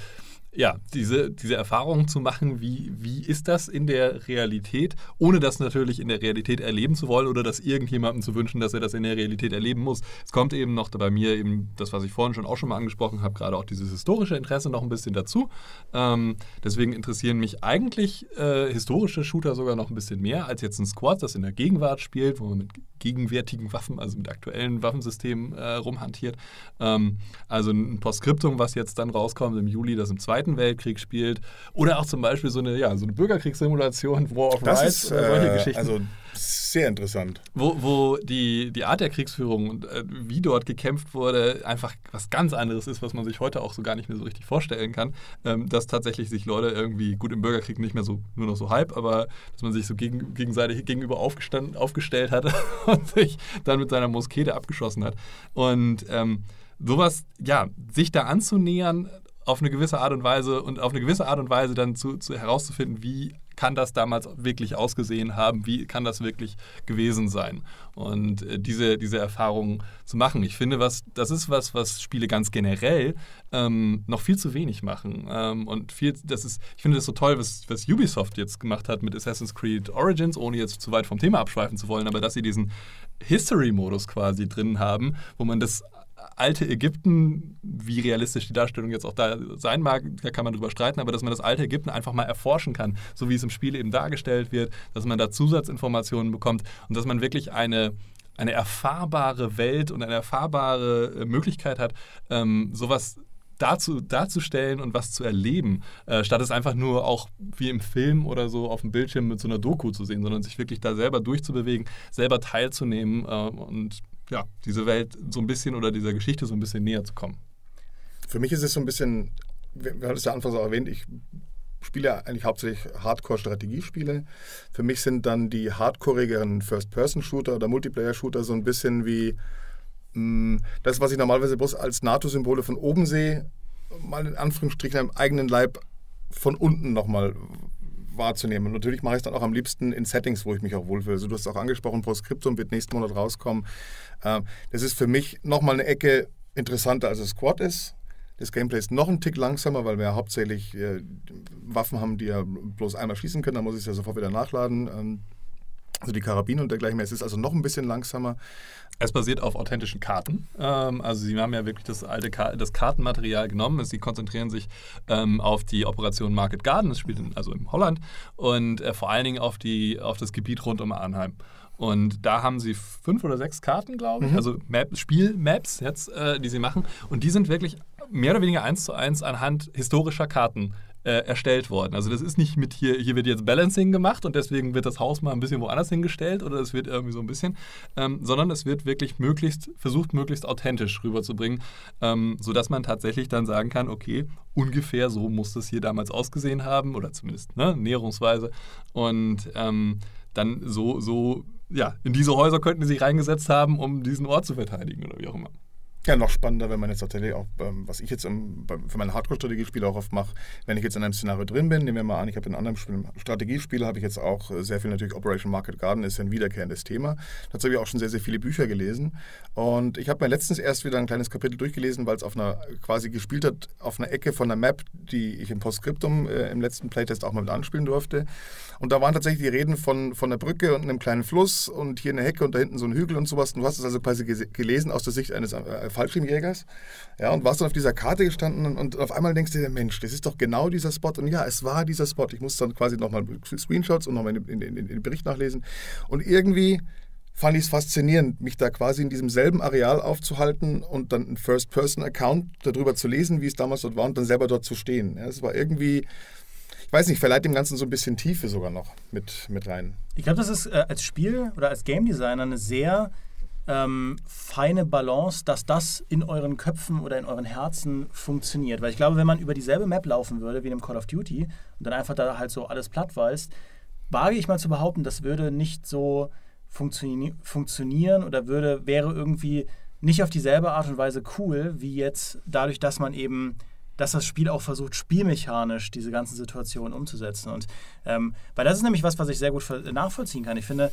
ja, diese, diese Erfahrung zu machen, wie, wie ist das in der Realität, ohne das natürlich in der Realität erleben zu wollen oder das irgendjemandem zu wünschen, dass er das in der Realität erleben muss. Es kommt eben noch bei mir eben das, was ich vorhin schon auch schon mal angesprochen habe, gerade auch dieses historische Interesse noch ein bisschen dazu. Ähm, deswegen interessieren mich eigentlich äh, historische Shooter sogar noch ein bisschen mehr als jetzt ein Squad, das in der Gegenwart spielt, wo man mit gegenwärtigen Waffen, also mit aktuellen Waffensystemen äh, rumhantiert. Ähm, also ein Postskriptum, was jetzt dann rauskommt im Juli, das im Zweiten Weltkrieg spielt. Oder auch zum Beispiel so eine, ja, so eine Bürgerkriegssimulation, War of das Rights, ist, äh, solche Geschichten. Also sehr interessant. Wo, wo die, die Art der Kriegsführung und äh, wie dort gekämpft wurde, einfach was ganz anderes ist, was man sich heute auch so gar nicht mehr so richtig vorstellen kann. Ähm, dass tatsächlich sich Leute irgendwie, gut im Bürgerkrieg nicht mehr so, nur noch so halb, aber dass man sich so gegen, gegenseitig gegenüber aufgestellt hat und sich dann mit seiner Moskete abgeschossen hat. Und ähm, sowas, ja, sich da anzunähern auf eine gewisse Art und Weise und auf eine gewisse Art und Weise dann zu, zu herauszufinden, wie kann das damals wirklich ausgesehen haben, wie kann das wirklich gewesen sein? Und äh, diese, diese Erfahrung zu machen. Ich finde, was, das ist was, was Spiele ganz generell ähm, noch viel zu wenig machen. Ähm, und viel, das ist, ich finde das so toll, was, was Ubisoft jetzt gemacht hat mit Assassin's Creed Origins, ohne jetzt zu weit vom Thema abschweifen zu wollen, aber dass sie diesen History-Modus quasi drin haben, wo man das alte Ägypten, wie realistisch die Darstellung jetzt auch da sein mag, da kann man drüber streiten, aber dass man das alte Ägypten einfach mal erforschen kann, so wie es im Spiel eben dargestellt wird, dass man da Zusatzinformationen bekommt und dass man wirklich eine, eine erfahrbare Welt und eine erfahrbare äh, Möglichkeit hat, ähm, sowas dazu, darzustellen und was zu erleben, äh, statt es einfach nur auch wie im Film oder so auf dem Bildschirm mit so einer Doku zu sehen, sondern sich wirklich da selber durchzubewegen, selber teilzunehmen äh, und ja, diese Welt so ein bisschen oder dieser Geschichte so ein bisschen näher zu kommen. Für mich ist es so ein bisschen, wir haben es ja anfangs auch erwähnt, ich spiele eigentlich hauptsächlich Hardcore-Strategiespiele. Für mich sind dann die hardcoreigeren First-Person-Shooter oder Multiplayer-Shooter so ein bisschen wie mh, mm, das, was ich normalerweise bloß als NATO-Symbole von oben sehe, mal in Anführungsstrichen am eigenen Leib von unten nochmal wahrzunehmen. Und natürlich mache ich es dann auch am liebsten in Settings, wo ich mich auch wohlfühle. Also du hast es auch angesprochen, Proscriptum wird nächsten Monat rauskommen. Ähm, das ist für mich nochmal eine Ecke interessanter, als es Squad ist. Das Gameplay ist noch ein Tick langsamer, weil wir ja hauptsächlich äh, Waffen haben, die ja bloß einmal schießen können. Da muss ich es ja sofort wieder nachladen. Also die Karabiner und dergleichen mehr. Es ist also noch ein bisschen langsamer. Es basiert auf authentischen Karten. Ähm, also sie haben ja wirklich das alte Ka das Kartenmaterial genommen. Sie konzentrieren sich ähm, auf die Operation Market Garden, das spielt in, also in Holland, und äh, vor allen Dingen auf, die, auf das Gebiet rund um Arnheim. Und da haben sie fünf oder sechs Karten, glaube ich, mhm. also Map, Spielmaps jetzt, äh, die sie machen. Und die sind wirklich mehr oder weniger eins zu eins anhand historischer Karten äh, erstellt worden. Also das ist nicht mit hier, hier wird jetzt Balancing gemacht und deswegen wird das Haus mal ein bisschen woanders hingestellt oder es wird irgendwie so ein bisschen, ähm, sondern es wird wirklich möglichst, versucht möglichst authentisch rüberzubringen, ähm, sodass man tatsächlich dann sagen kann, okay, ungefähr so muss das hier damals ausgesehen haben oder zumindest ne, näherungsweise und ähm, dann so, so, ja, in diese Häuser könnten sie sich reingesetzt haben, um diesen Ort zu verteidigen oder wie auch immer. Ja, noch spannender, wenn man jetzt tatsächlich auch, ähm, was ich jetzt im, für meine Hardcore-Strategiespiele auch oft mache, wenn ich jetzt in einem Szenario drin bin, nehmen wir mal an, ich habe in anderen Strategiespiel, habe ich jetzt auch äh, sehr viel natürlich Operation Market Garden, ist ja ein wiederkehrendes Thema. Dazu habe ich auch schon sehr, sehr viele Bücher gelesen. Und ich habe mir letztens erst wieder ein kleines Kapitel durchgelesen, weil es auf einer, quasi gespielt hat, auf einer Ecke von einer Map, die ich im Postscriptum äh, im letzten Playtest auch mal mit anspielen durfte. Und da waren tatsächlich die Reden von, von einer Brücke und einem kleinen Fluss und hier eine Hecke und da hinten so ein Hügel und sowas. Und du hast es also quasi gelesen aus der Sicht eines äh, Fallschirmjägers. Ja, und warst dann auf dieser Karte gestanden und, auf einmal denkst du dir, Mensch, das ist doch genau dieser Spot. Und ja, es war dieser Spot. Ich musste dann quasi nochmal Screenshots und nochmal in, in, in den Bericht nachlesen. Und irgendwie fand ich es faszinierend, mich da quasi in diesem selben Areal aufzuhalten und dann einen First-Person-Account darüber zu lesen, wie es damals dort war und dann selber dort zu stehen. Ja, es war irgendwie ich weiß nicht, verleiht dem Ganzen so ein bisschen Tiefe sogar noch mit, mit rein. Ich glaube, das ist äh, als Spiel oder als Game Designer eine sehr ähm, feine Balance, dass das in euren Köpfen oder in euren Herzen funktioniert. Weil ich glaube, wenn man über dieselbe Map laufen würde wie in einem Call of Duty und dann einfach da halt so alles platt weiß, wage ich mal zu behaupten, das würde nicht so funktio funktionieren oder würde, wäre irgendwie nicht auf dieselbe Art und Weise cool, wie jetzt dadurch, dass man eben dass das Spiel auch versucht, spielmechanisch diese ganzen Situationen umzusetzen. Und ähm, weil das ist nämlich was, was ich sehr gut nachvollziehen kann. Ich finde,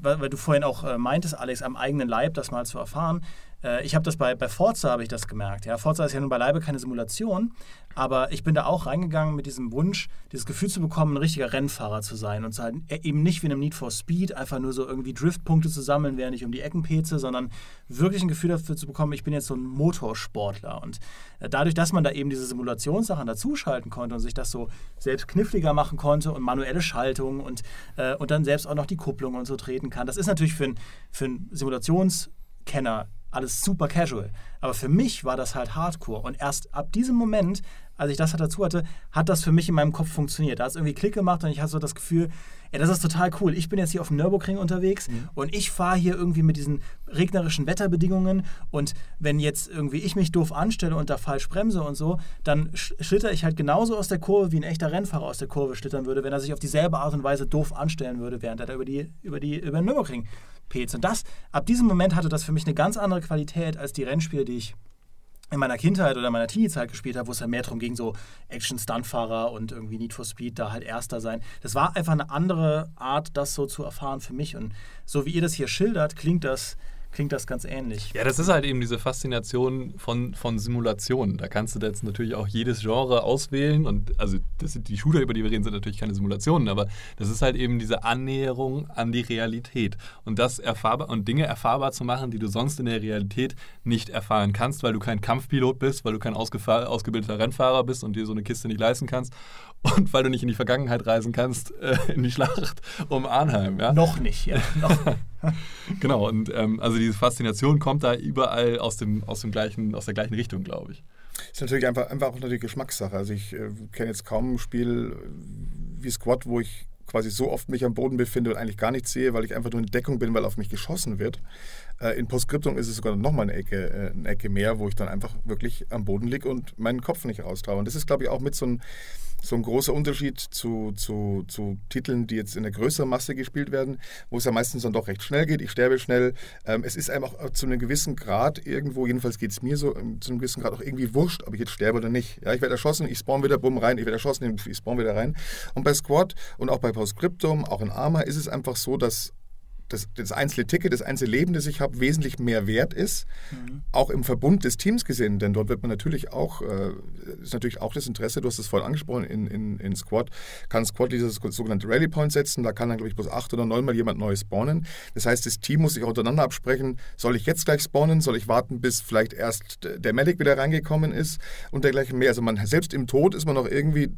weil, du vorhin auch äh, meintest, Alex, am eigenen Leib das mal zu erfahren, äh, ich habe das bei, bei Forza, habe ich das gemerkt. Ja, Forza ist ja nun beileibe keine Simulation, aber ich bin da auch reingegangen mit diesem Wunsch, dieses Gefühl zu bekommen, ein richtiger Rennfahrer zu sein und halt eben nicht wie in einem Need for Speed einfach nur so irgendwie Driftpunkte zu sammeln, während ich um die Ecken peze, sondern wirklich ein Gefühl dafür zu bekommen, ich bin jetzt so ein Motorsportler. Und äh, dadurch, dass man da eben diese Simulationssachen dazuschalten konnte und sich das so selbst kniffliger machen konnte und manuelle Schaltungen und, äh, und dann selbst auch noch die Kupplung und so treten kann, das ist natürlich für einen für Simulationskenner alles super casual. Aber für mich war das halt Hardcore. Und erst ab diesem Moment, als ich das halt dazu hatte, hat das für mich in meinem Kopf funktioniert. Da hat es irgendwie Klick gemacht und ich hatte so das Gefühl, ey, das ist total cool. Ich bin jetzt hier auf dem Nürburgring unterwegs mhm. und ich fahre hier irgendwie mit diesen regnerischen Wetterbedingungen und wenn jetzt irgendwie ich mich doof anstelle und da falsch bremse und so, dann schlitter ich halt genauso aus der Kurve, wie ein echter Rennfahrer aus der Kurve schlittern würde, wenn er sich auf dieselbe Art und Weise doof anstellen würde, während er da über, die, über, die, über den Nürburgring Pets. Und das, ab diesem Moment hatte das für mich eine ganz andere Qualität als die Rennspiele, die ich in meiner Kindheit oder meiner Teenie-Zeit gespielt habe, wo es ja mehr darum ging, so Action-Stuntfahrer und irgendwie Need for Speed da halt Erster sein. Das war einfach eine andere Art, das so zu erfahren für mich. Und so wie ihr das hier schildert, klingt das klingt das ganz ähnlich. Ja, das ist halt eben diese Faszination von, von Simulationen. Da kannst du jetzt natürlich auch jedes Genre auswählen und also die Shooter, über die wir reden, sind natürlich keine Simulationen, aber das ist halt eben diese Annäherung an die Realität und das erfahrbar und Dinge erfahrbar zu machen, die du sonst in der Realität nicht erfahren kannst, weil du kein Kampfpilot bist, weil du kein ausgebildeter Rennfahrer bist und dir so eine Kiste nicht leisten kannst und weil du nicht in die Vergangenheit reisen kannst, äh, in die Schlacht um Arnheim. Ja? Noch nicht, ja. Noch. genau, und ähm, also diese Faszination kommt da überall aus, dem, aus, dem gleichen, aus der gleichen Richtung, glaube ich. Ist natürlich einfach, einfach auch natürlich Geschmackssache. Also ich äh, kenne jetzt kaum ein Spiel wie Squad, wo ich quasi so oft mich am Boden befinde und eigentlich gar nichts sehe, weil ich einfach nur in Deckung bin, weil auf mich geschossen wird. Äh, in Postscriptum ist es sogar nochmal eine Ecke, äh, eine Ecke mehr, wo ich dann einfach wirklich am Boden liege und meinen Kopf nicht raustraue. Und das ist, glaube ich, auch mit so ein so ein großer Unterschied zu, zu, zu Titeln, die jetzt in der größeren Masse gespielt werden, wo es ja meistens dann doch recht schnell geht. Ich sterbe schnell. Ähm, es ist einfach zu einem gewissen Grad irgendwo, jedenfalls geht es mir so, ähm, zu einem gewissen Grad auch irgendwie wurscht, ob ich jetzt sterbe oder nicht. Ja, ich werde erschossen, ich spawn wieder, bumm, rein, ich werde erschossen, ich spawn wieder rein. Und bei Squad und auch bei Postscriptum, auch in Arma, ist es einfach so, dass das, das einzelne Ticket, das einzelne Leben, das ich habe, wesentlich mehr wert ist. Mhm. Auch im Verbund des Teams gesehen, denn dort wird man natürlich auch, äh, ist natürlich auch das Interesse, du hast es vorhin angesprochen, in, in, in Squad, kann Squad dieses sogenannte Rally Point setzen, da kann dann, glaube ich, bloß acht oder neunmal jemand neu spawnen. Das heißt, das Team muss sich auch untereinander absprechen, soll ich jetzt gleich spawnen, soll ich warten, bis vielleicht erst der Medic wieder reingekommen ist und dergleichen mehr. Also man, selbst im Tod ist man noch irgendwie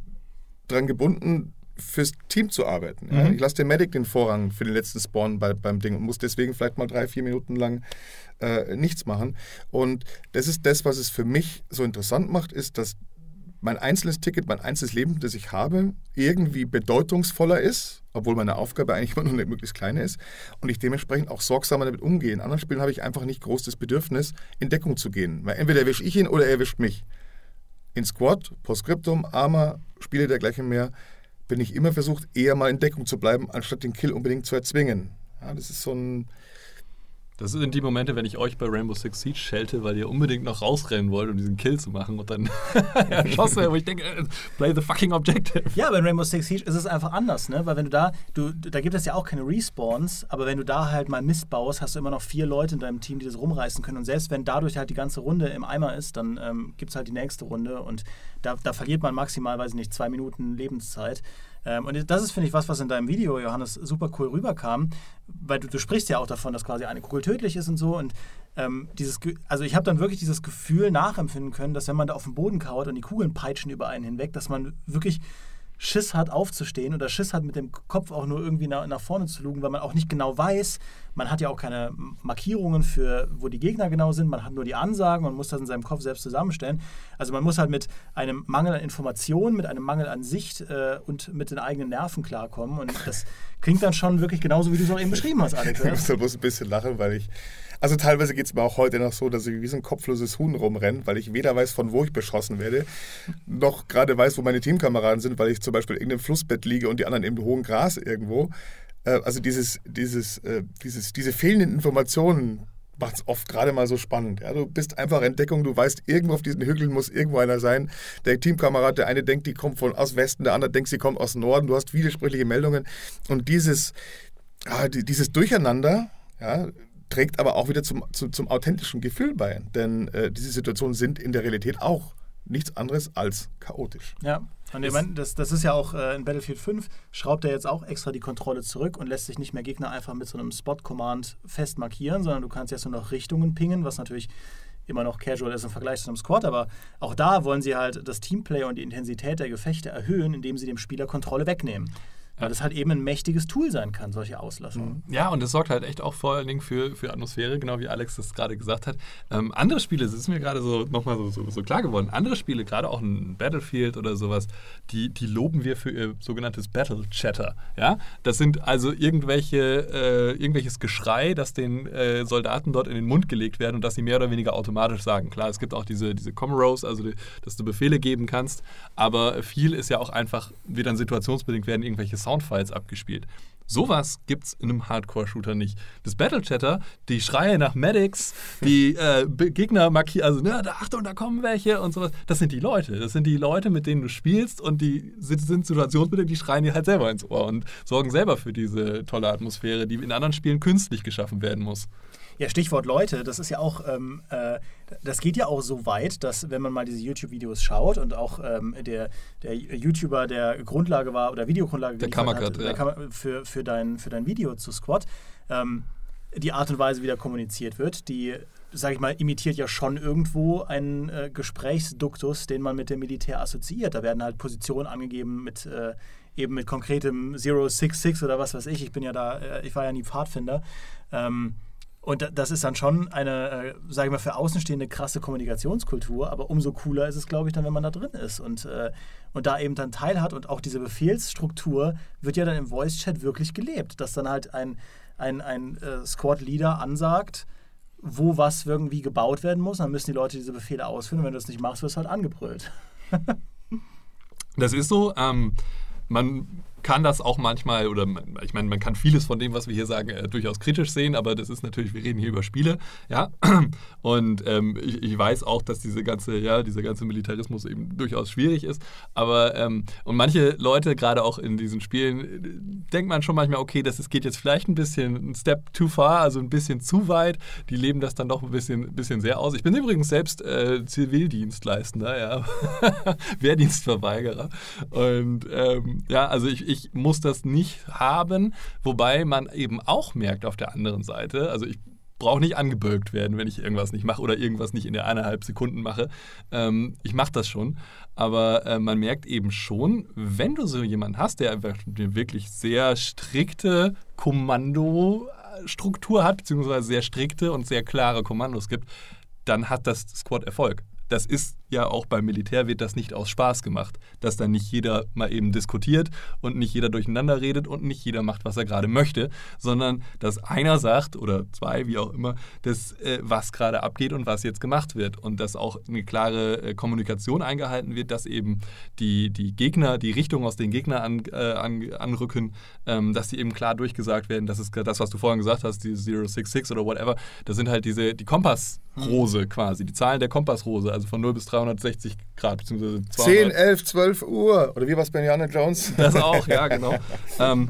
dran gebunden, fürs Team zu arbeiten. Mhm. Ich lasse dem Medic den Vorrang für den letzten Spawn bei, beim Ding und muss deswegen vielleicht mal drei, vier Minuten lang äh, nichts machen. Und das ist das, was es für mich so interessant macht, ist, dass mein einzelnes Ticket, mein einzelnes Leben, das ich habe, irgendwie bedeutungsvoller ist, obwohl meine Aufgabe eigentlich immer nur eine möglichst kleine ist und ich dementsprechend auch sorgsamer damit umgehe. In anderen Spielen habe ich einfach nicht groß das Bedürfnis, in Deckung zu gehen. Weil entweder erwische ich ihn oder er erwischt mich. In Squad, Postscriptum, Arma, Spiele dergleichen mehr, bin ich immer versucht, eher mal in Deckung zu bleiben, anstatt den Kill unbedingt zu erzwingen. Ja, das ist so ein das sind die Momente, wenn ich euch bei Rainbow Six Siege schelte, weil ihr unbedingt noch rausrennen wollt, um diesen Kill zu machen und dann erschossen, wo ich denke, äh, play the fucking objective. Ja, bei Rainbow Six Siege ist es einfach anders, ne? Weil wenn du da, du, da gibt es ja auch keine Respawns, aber wenn du da halt mal Mist baust, hast du immer noch vier Leute in deinem Team, die das rumreißen können. Und selbst wenn dadurch halt die ganze Runde im Eimer ist, dann ähm, gibt es halt die nächste Runde und da, da verliert man maximal, weiß ich nicht, zwei Minuten Lebenszeit. Ähm, und das ist, finde ich, was, was in deinem Video, Johannes, super cool rüberkam, weil du, du sprichst ja auch davon, dass quasi eine Kugel tödlich ist und so. Und ähm, dieses, also ich habe dann wirklich dieses Gefühl nachempfinden können, dass wenn man da auf den Boden kaut und die Kugeln peitschen über einen hinweg, dass man wirklich Schiss hat aufzustehen oder Schiss hat mit dem Kopf auch nur irgendwie nach, nach vorne zu lugen, weil man auch nicht genau weiß, man hat ja auch keine Markierungen für, wo die Gegner genau sind, man hat nur die Ansagen, man muss das in seinem Kopf selbst zusammenstellen. Also man muss halt mit einem Mangel an Informationen, mit einem Mangel an Sicht äh, und mit den eigenen Nerven klarkommen und das klingt dann schon wirklich genauso, wie du es auch eben beschrieben hast, Alex. Ich muss ein bisschen lachen, weil ich also teilweise geht es mir auch heute noch so, dass ich wie so ein kopfloses Huhn rumrenne, weil ich weder weiß, von wo ich beschossen werde, noch gerade weiß, wo meine Teamkameraden sind, weil ich zum Beispiel in irgendeinem Flussbett liege und die anderen im hohen Gras irgendwo. Äh, also dieses, dieses, äh, dieses, diese fehlenden Informationen macht es oft gerade mal so spannend. Ja, du bist einfach Entdeckung, du weißt, irgendwo auf diesen Hügeln muss irgendwo einer sein. Der Teamkamerad, der eine denkt, die kommt von aus Westen, der andere denkt, sie kommt aus Norden. Du hast widersprüchliche Meldungen. Und dieses, ja, dieses Durcheinander, ja, trägt aber auch wieder zum, zum, zum authentischen Gefühl bei. Denn äh, diese Situationen sind in der Realität auch nichts anderes als chaotisch. Ja, und ich meine, das, das ist ja auch äh, in Battlefield 5, schraubt er jetzt auch extra die Kontrolle zurück und lässt sich nicht mehr Gegner einfach mit so einem Spot-Command fest markieren, sondern du kannst jetzt nur noch Richtungen pingen, was natürlich immer noch casual ist im Vergleich zu einem Squad, aber auch da wollen sie halt das Teamplay und die Intensität der Gefechte erhöhen, indem sie dem Spieler Kontrolle wegnehmen. Weil das halt eben ein mächtiges Tool sein kann, solche Auslassungen. Mhm. Ja, und das sorgt halt echt auch vor allen Dingen für, für Atmosphäre, genau wie Alex das gerade gesagt hat. Ähm, andere Spiele, das ist mir gerade so nochmal so, so, so, klar geworden, andere Spiele, gerade auch ein Battlefield oder sowas, die, die loben wir für ihr sogenanntes Battle Chatter. Ja? Das sind also irgendwelche, äh, irgendwelches Geschrei, das den äh, Soldaten dort in den Mund gelegt werden und das sie mehr oder weniger automatisch sagen. Klar, es gibt auch diese, diese Comoros, also die, dass du Befehle geben kannst, aber viel ist ja auch einfach, wird dann situationsbedingt werden irgendwelche Soundfiles abgespielt. Sowas gibt's in einem Hardcore-Shooter nicht. Das Battle-Chatter, die Schreie nach Medics, die äh, Gegner markieren, also, ne, Achtung, da kommen welche und sowas. Das sind die Leute. Das sind die Leute, mit denen du spielst und die sind, sind situationsbedingt, die schreien dir halt selber ins Ohr und sorgen selber für diese tolle Atmosphäre, die in anderen Spielen künstlich geschaffen werden muss. Ja, Stichwort Leute, das ist ja auch, ähm, äh, das geht ja auch so weit, dass wenn man mal diese YouTube-Videos schaut und auch ähm, der, der YouTuber, der Grundlage war oder Videogrundlage der hat, ja. für, für, dein, für dein Video zu Squad, ähm, die Art und Weise, wie da kommuniziert wird, die, sage ich mal, imitiert ja schon irgendwo einen äh, Gesprächsduktus, den man mit dem Militär assoziiert. Da werden halt Positionen angegeben mit äh, eben mit konkretem 066 oder was weiß ich. Ich bin ja da, äh, ich war ja nie Pfadfinder. Ähm, und das ist dann schon eine, äh, sage ich mal, für Außenstehende krasse Kommunikationskultur, aber umso cooler ist es, glaube ich, dann, wenn man da drin ist und, äh, und da eben dann teil hat und auch diese Befehlsstruktur wird ja dann im Voice-Chat wirklich gelebt, dass dann halt ein, ein, ein äh, Squad-Leader ansagt, wo was irgendwie gebaut werden muss, dann müssen die Leute diese Befehle ausführen und wenn du das nicht machst, wirst du halt angebrüllt. das ist so. Ähm, man kann das auch manchmal, oder ich meine, man kann vieles von dem, was wir hier sagen, äh, durchaus kritisch sehen, aber das ist natürlich, wir reden hier über Spiele, ja. Und ähm, ich, ich, weiß auch, dass diese ganze, ja, dieser ganze Militarismus eben durchaus schwierig ist. Aber ähm, und manche Leute, gerade auch in diesen Spielen, äh, denkt man schon manchmal, okay, das ist, geht jetzt vielleicht ein bisschen ein Step too far, also ein bisschen zu weit. Die leben das dann doch ein bisschen, bisschen sehr aus. Ich bin übrigens selbst äh, Zivildienstleistender, ja, Wehrdienstverweigerer. Und ähm, ja, also ich, ich ich muss das nicht haben, wobei man eben auch merkt auf der anderen Seite, also ich brauche nicht angebölkt werden, wenn ich irgendwas nicht mache oder irgendwas nicht in der eineinhalb Sekunden mache. Ähm, ich mache das schon. Aber äh, man merkt eben schon, wenn du so jemanden hast, der eine wirklich sehr strikte Kommandostruktur hat, beziehungsweise sehr strikte und sehr klare Kommandos gibt, dann hat das Squad Erfolg. Das ist ja auch beim Militär wird das nicht aus Spaß gemacht, dass dann nicht jeder mal eben diskutiert und nicht jeder durcheinander redet und nicht jeder macht, was er gerade möchte, sondern dass einer sagt oder zwei, wie auch immer, das, äh, was gerade abgeht und was jetzt gemacht wird und dass auch eine klare äh, Kommunikation eingehalten wird, dass eben die, die Gegner, die Richtung aus den Gegnern an, äh, an, anrücken, ähm, dass die eben klar durchgesagt werden, das ist das, was du vorhin gesagt hast, die 066 oder whatever, das sind halt diese, die Kompassrose hm. quasi, die Zahlen der Kompassrose, also von 0 bis 360 Grad, beziehungsweise 10, 11, 12 Uhr, oder wie war es bei Indiana Jones? Das auch, ja, genau. ähm,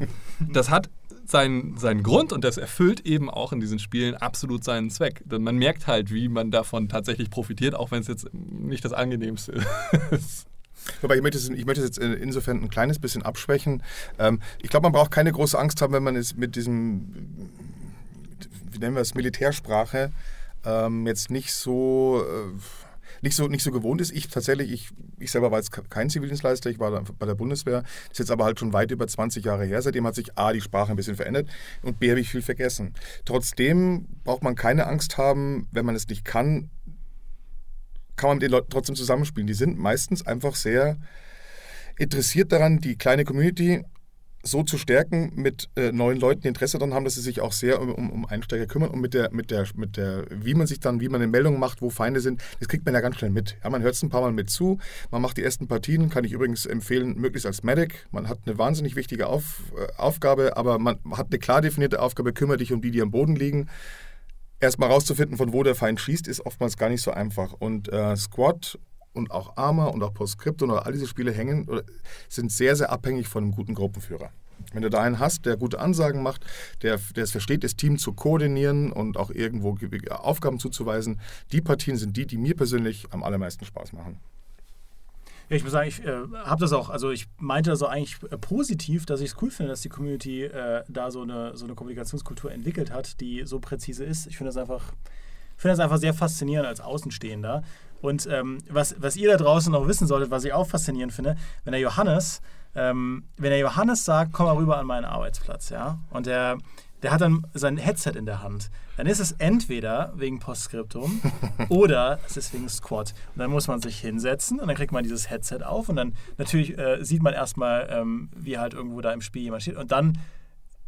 das hat seinen, seinen Grund und das erfüllt eben auch in diesen Spielen absolut seinen Zweck. Denn man merkt halt, wie man davon tatsächlich profitiert, auch wenn es jetzt nicht das Angenehmste ist. Wobei ich möchte, es, ich möchte es jetzt insofern ein kleines bisschen abschwächen. Ähm, ich glaube, man braucht keine große Angst haben, wenn man es mit diesem, wie nennen wir es, Militärsprache ähm, jetzt nicht so. Äh, nicht so, nicht so gewohnt ist. Ich tatsächlich, ich, ich selber war jetzt kein Zivildienstleister, ich war bei der Bundeswehr, das ist jetzt aber halt schon weit über 20 Jahre her. Seitdem hat sich A, die Sprache ein bisschen verändert und B, habe ich viel vergessen. Trotzdem braucht man keine Angst haben, wenn man es nicht kann, kann man mit den Leuten trotzdem zusammenspielen. Die sind meistens einfach sehr interessiert daran, die kleine Community so zu stärken mit äh, neuen Leuten, die Interesse daran haben, dass sie sich auch sehr um, um, um, Einsteiger kümmern und mit der, mit der, mit der, wie man sich dann, wie man eine Meldung macht, wo Feinde sind, das kriegt man ja ganz schnell mit. Ja, man hört es ein paar Mal mit zu, man macht die ersten Partien, kann ich übrigens empfehlen, möglichst als Medic. Man hat eine wahnsinnig wichtige Auf, äh, Aufgabe, aber man hat eine klar definierte Aufgabe, kümmere dich um die, die am Boden liegen erstmal rauszufinden, von wo der Feind schießt, ist oftmals gar nicht so einfach. Und äh, Squad und auch Arma und auch Postscriptum oder all diese Spiele hängen, sind sehr, sehr abhängig von einem guten Gruppenführer. Wenn du da einen hast, der gute Ansagen macht, der, der es versteht, das Team zu koordinieren und auch irgendwo Aufgaben zuzuweisen, die Partien sind die, die mir persönlich am allermeisten Spaß machen. Ich muss sagen, ich äh, habe das auch, also ich meinte das auch eigentlich äh, positiv, dass ich es cool finde, dass die Community äh, da so eine, so eine Kommunikationskultur entwickelt hat, die so präzise ist. Ich finde das einfach, finde das einfach sehr faszinierend als Außenstehender. Und ähm, was, was ihr da draußen noch wissen solltet, was ich auch faszinierend finde, wenn der Johannes, ähm, wenn der Johannes sagt, komm mal rüber an meinen Arbeitsplatz, ja, und der der hat dann sein Headset in der Hand. Dann ist es entweder wegen Postskriptum oder es ist wegen Squad. Und dann muss man sich hinsetzen und dann kriegt man dieses Headset auf und dann natürlich äh, sieht man erstmal, ähm, wie halt irgendwo da im Spiel jemand steht. Und dann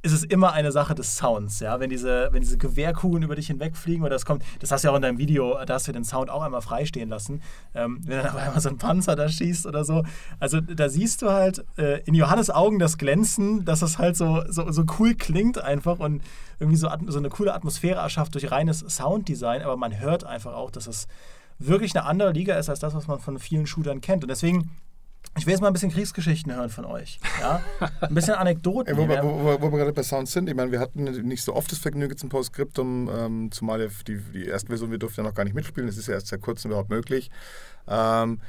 ist es immer eine Sache des Sounds, ja. Wenn diese, wenn diese Gewehrkugeln über dich hinwegfliegen oder das kommt, das hast du ja auch in deinem Video, da hast du den Sound auch einmal freistehen lassen, ähm, wenn dann aber einmal so ein Panzer da schießt oder so. Also da siehst du halt äh, in Johannes Augen das Glänzen, dass es halt so, so, so cool klingt einfach und irgendwie so, so eine coole Atmosphäre erschafft durch reines Sounddesign, aber man hört einfach auch, dass es wirklich eine andere Liga ist als das, was man von vielen Shootern kennt. Und deswegen ich will jetzt mal ein bisschen Kriegsgeschichten hören von euch. Ja? Ein bisschen Anekdoten. wo, wo, wo, wo, wir gerade bei Sound sind, ich meine, wir hatten nicht so oft das Vergnügen zum Postskriptum, ähm, zumal die, die erste Version, wir durften ja noch gar nicht mitspielen, das ist ja erst seit kurzem überhaupt möglich. Ähm,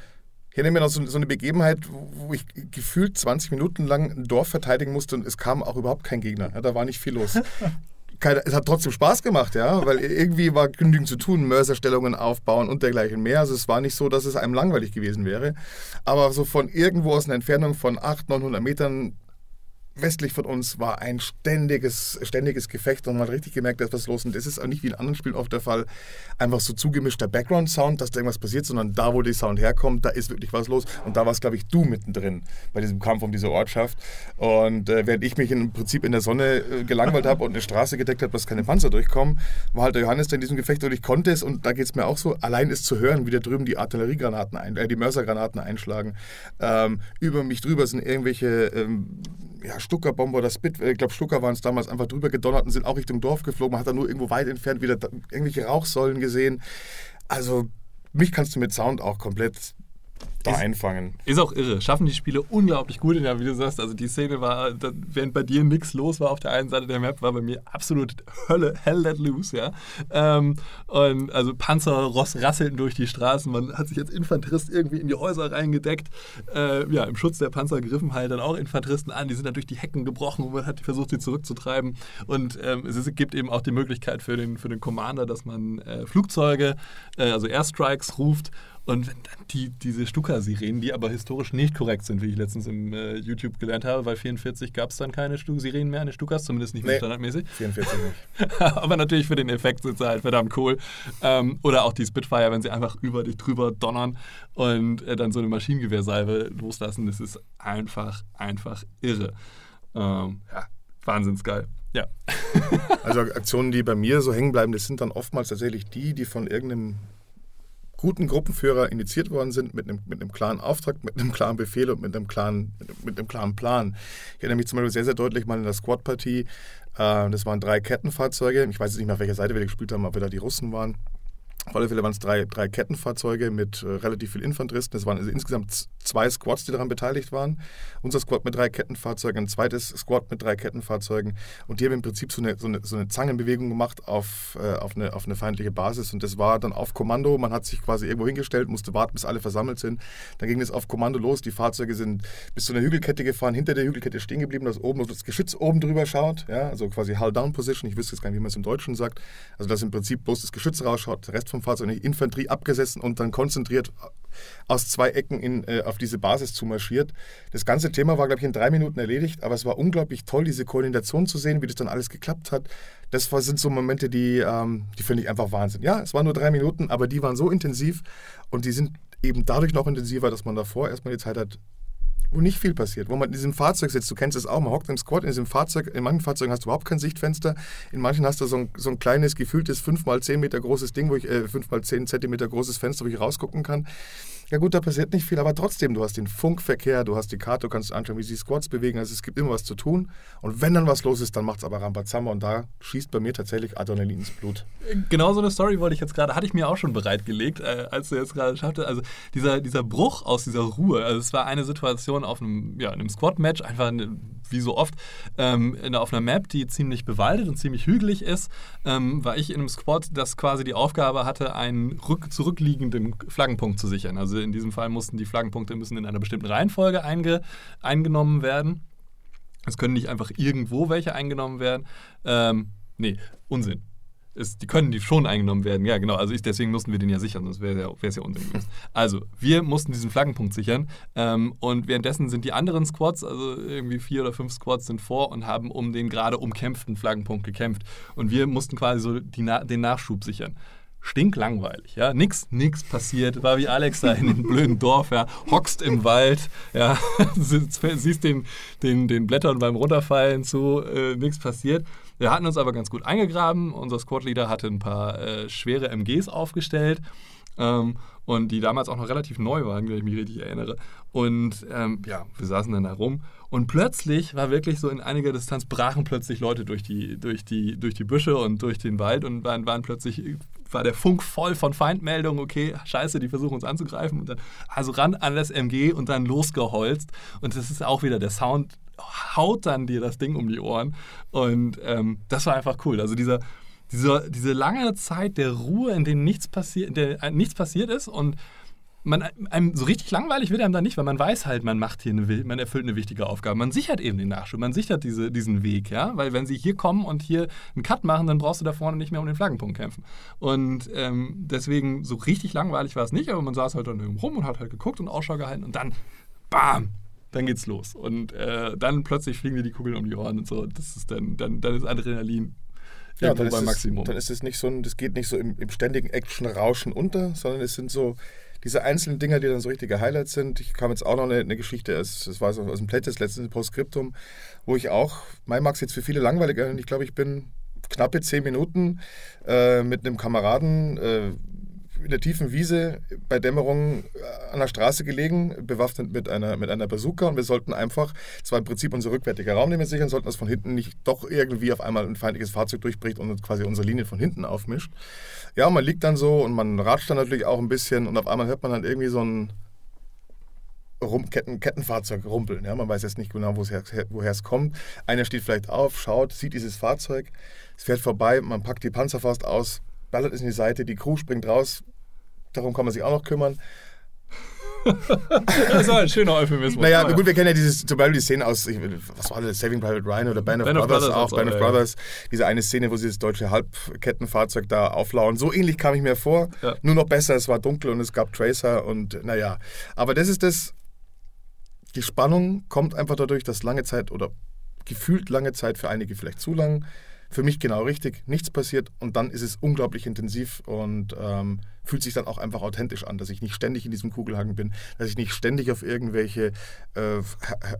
hier nehmen wir noch so, so, eine Begebenheit, wo ich gefühlt 20 Minuten lang ein Dorf verteidigen musste und es kam auch überhaupt kein Gegner. Ja, da war nicht viel los. keine, es hat trotzdem Spaß gemacht, ja, weil irgendwie war genügend zu tun, Mörserstellungen aufbauen und dergleichen mehr. Also es war nicht so, dass es einem langweilig gewesen wäre. Aber so von irgendwo aus einer Entfernung von 800, 900 Metern westlich von uns war ein ständiges, ständiges Gefecht und man hat richtig gemerkt, da ist was los. Und das ist auch nicht wie in anderen Spielen oft der Fall, einfach so zugemischter Background-Sound, dass da irgendwas passiert, sondern da, wo der Sound herkommt, da ist wirklich was los. Und da war es, glaube ich, du mittendrin bei diesem Kampf um diese Ortschaft. Und äh, während ich mich im Prinzip in der Sonne äh, gelangweilt habe und eine Straße gedeckt habe, dass keine Panzer durchkommen, war halt der Johannes da in diesem Gefecht und ich konnte es. Und da geht es mir auch so, allein ist zu hören, wie da drüben die Artilleriegranaten, ein, äh, die Mörsergranaten einschlagen. Ähm, über mich drüber sind irgendwelche ähm, ja, Stucker-Bomber oder Spit, ich glaube Stucker waren es damals, einfach drüber gedonnert und sind auch Richtung Dorf geflogen. Man hat da nur irgendwo weit entfernt wieder irgendwelche Rauchsäulen gesehen. Also mich kannst du mit Sound auch komplett da ist, einfangen. Ist auch irre. Schaffen die Spiele unglaublich gut. Ja, wie du sagst, also die Szene war, während bei dir nichts los war auf der einen Seite der Map, war bei mir absolut Hölle, hell let loose, ja. Ähm, und also Panzer Ross rasselten durch die Straßen. Man hat sich als Infanterist irgendwie in die Häuser reingedeckt. Äh, ja, im Schutz der Panzer griffen halt dann auch Infanteristen an. Die sind dann durch die Hecken gebrochen und man hat versucht, sie zurückzutreiben. Und ähm, es gibt eben auch die Möglichkeit für den, für den Commander, dass man äh, Flugzeuge, äh, also Airstrikes ruft Und wenn dann die, diese Stuka-Sirenen, die aber historisch nicht korrekt sind, wie ich letztens im äh, YouTube gelernt habe, weil 44 gab es dann keine Sirenen mehr den Stukas, zumindest nicht mehr nee, standardmäßig. 44 nicht. aber natürlich für den Effekt sind sie halt verdammt cool. Ähm, oder auch die Spitfire, wenn sie einfach über dich drüber donnern und äh, dann so eine Maschinengewehrsalve loslassen, das ist einfach, einfach irre. Ähm, ja, wahnsinnsgeil. Ja. also Aktionen, die bei mir so hängen bleiben, das sind dann oftmals tatsächlich die, die von irgendeinem guten Gruppenführer initiiert worden sind, mit einem, mit einem klaren Auftrag, mit einem klaren Befehl und mit einem klaren, mit einem klaren Plan. Ich erinnere mich zum Beispiel sehr, sehr deutlich mal in der Squad-Partie. Äh, das waren drei Kettenfahrzeuge. Ich weiß jetzt nicht mehr, auf welcher Seite wir gespielt haben, ob wir da die Russen waren. Auf alle Fälle waren es drei, drei Kettenfahrzeuge mit äh, relativ viel Infanteristen. Es waren also insgesamt zwei Squads, die daran beteiligt waren. Unser Squad mit drei Kettenfahrzeugen, ein zweites Squad mit drei Kettenfahrzeugen. Und die haben im Prinzip so eine, so eine, so eine Zangenbewegung gemacht auf, äh, auf, eine, auf eine feindliche Basis. Und das war dann auf Kommando. Man hat sich quasi irgendwo hingestellt, musste warten, bis alle versammelt sind. Dann ging es auf Kommando los. Die Fahrzeuge sind bis zu einer Hügelkette gefahren, hinter der Hügelkette stehen geblieben, dass oben das Geschütz oben drüber schaut. Ja? Also quasi Hull-Down-Position. Ich wüsste jetzt gar nicht, wie man es im Deutschen sagt. Also dass im Prinzip bloß das Geschütz rausschaut, der Rest vom Fahrzeug nicht. Infanterie abgesessen und dann konzentriert aus zwei Ecken in, äh, auf diese Basis zu marschiert. Das ganze Thema war, glaube ich, in drei Minuten erledigt, aber es war unglaublich toll, diese Koordination zu sehen, wie das dann alles geklappt hat. Das war, sind so Momente, die, ähm, die finde ich einfach Wahnsinn. Ja, es waren nur drei Minuten, aber die waren so intensiv und die sind eben dadurch noch intensiver, dass man davor erstmal die Zeit hat, wo nicht viel passiert, wo man in diesem Fahrzeug sitzt. Du kennst es auch, man hockt im Squad in diesem Fahrzeug. In manchen Fahrzeugen hast du überhaupt kein Sichtfenster. In manchen hast du so ein, so ein kleines, gefühltes 5 x 10 Meter großes Ding, wo ich, äh, 5 x 10 Zentimeter großes Fenster, wo ich rausgucken kann. Ja gut, da passiert nicht viel, aber trotzdem, du hast den Funkverkehr, du hast die Karte, du kannst anschauen, wie sich die Squads bewegen. Also es gibt immer was zu tun. Und wenn dann was los ist, dann macht es aber Rambazamba und da schießt bei mir tatsächlich Adrenalin ins Blut. Genau so eine Story wollte ich jetzt gerade, hatte ich mir auch schon bereitgelegt, äh, als du jetzt gerade schaffte. Also dieser, dieser Bruch aus dieser Ruhe, also es war eine Situation auf einem, ja, einem Squad-Match, einfach eine, wie so oft, ähm, auf einer Map, die ziemlich bewaldet und ziemlich hügelig ist, ähm, war ich in einem Squad, das quasi die Aufgabe hatte, einen rück, zurückliegenden Flaggenpunkt zu sichern. Also in diesem Fall mussten die Flaggenpunkte müssen in einer bestimmten Reihenfolge einge, eingenommen werden. Es können nicht einfach irgendwo welche eingenommen werden. Ähm, nee, Unsinn. Ist, die können die schon eingenommen werden. Ja, genau. Also ich, deswegen mussten wir den ja sichern, sonst wäre es ja, ja Unsinn gewesen. Also, wir mussten diesen Flaggenpunkt sichern. Ähm, und währenddessen sind die anderen Squads, also irgendwie vier oder fünf Squads, sind vor und haben um den gerade umkämpften Flaggenpunkt gekämpft. Und wir mussten quasi so die, den Nachschub sichern stinklangweilig, ja, nix, nix passiert, war wie Alex da in dem blöden Dorf, ja, hockst im Wald, ja, siehst den, den, den Blättern beim Runterfallen zu, äh, nichts passiert. Wir hatten uns aber ganz gut eingegraben, unser Squad-Leader hatte ein paar äh, schwere MGs aufgestellt ähm, und die damals auch noch relativ neu waren, wenn ich mich richtig erinnere. Und ähm, ja, wir saßen dann da rum. Und plötzlich war wirklich so in einiger Distanz brachen plötzlich Leute durch die, durch die, durch die Büsche und durch den Wald und waren, waren plötzlich, war der Funk voll von Feindmeldungen, okay, scheiße, die versuchen uns anzugreifen und dann, also ran an das MG und dann losgeholzt und das ist auch wieder der Sound haut dann dir das Ding um die Ohren und ähm, das war einfach cool. Also dieser, diese, diese lange Zeit der Ruhe, in der nichts, passi der, äh, nichts passiert ist und man, einem so richtig langweilig wird einem da nicht, weil man weiß halt, man macht hier eine, man erfüllt eine wichtige Aufgabe. Man sichert eben den Nachschub, man sichert diese, diesen Weg, ja, weil wenn sie hier kommen und hier einen Cut machen, dann brauchst du da vorne nicht mehr um den Flaggenpunkt kämpfen. Und ähm, deswegen so richtig langweilig war es nicht, aber man saß halt dann rum und hat halt geguckt und Ausschau gehalten und dann, bam, dann geht's los. Und äh, dann plötzlich fliegen dir die Kugeln um die Ohren und so. Das ist dann, dann, dann ist Adrenalin ja, dann beim Maximum. Es, dann ist es nicht so ein, das geht nicht so im, im ständigen Action-Rauschen unter, sondern es sind so diese einzelnen Dinger, die dann so richtige Highlights sind. Ich kam jetzt auch noch eine, eine Geschichte, das war so aus dem Playtest letztens Postskriptum, wo ich auch, mein Max jetzt für viele langweilig, ich glaube, ich bin knappe zehn Minuten äh, mit einem Kameraden äh, in der tiefen Wiese bei Dämmerung äh, an der Straße gelegen, bewaffnet mit einer, mit einer Bazooka und wir sollten einfach, das war im Prinzip unser rückwärtiger Raum, den wir sichern sollten, dass von hinten nicht doch irgendwie auf einmal ein feindliches Fahrzeug durchbricht und quasi unsere Linie von hinten aufmischt. Ja, man liegt dann so und man ratscht dann natürlich auch ein bisschen und auf einmal hört man dann irgendwie so ein Rum Ketten Kettenfahrzeug rumpeln. Ja, man weiß jetzt nicht genau, woher es kommt. Einer steht vielleicht auf, schaut, sieht dieses Fahrzeug, es fährt vorbei, man packt die Panzerfaust aus, ballert es in die Seite, die Crew springt raus, darum kann man sich auch noch kümmern. das war ein schöner Euphemismus. Naja, gut, wir kennen ja dieses, zum Beispiel die Szene aus, was war das, Saving Private Ryan oder Band of, Band Brothers, Brothers auch, Band of Brothers, diese eine Szene, wo sie das deutsche Halbkettenfahrzeug da auflauen. So ähnlich kam ich mir vor, ja. nur noch besser, es war dunkel und es gab Tracer und naja. Aber das ist das, die Spannung kommt einfach dadurch, dass lange Zeit oder gefühlt lange Zeit, für einige vielleicht zu lang, für mich genau richtig, nichts passiert und dann ist es unglaublich intensiv und ähm, fühlt sich dann auch einfach authentisch an, dass ich nicht ständig in diesem Kugelhaken bin, dass ich nicht ständig auf irgendwelche äh,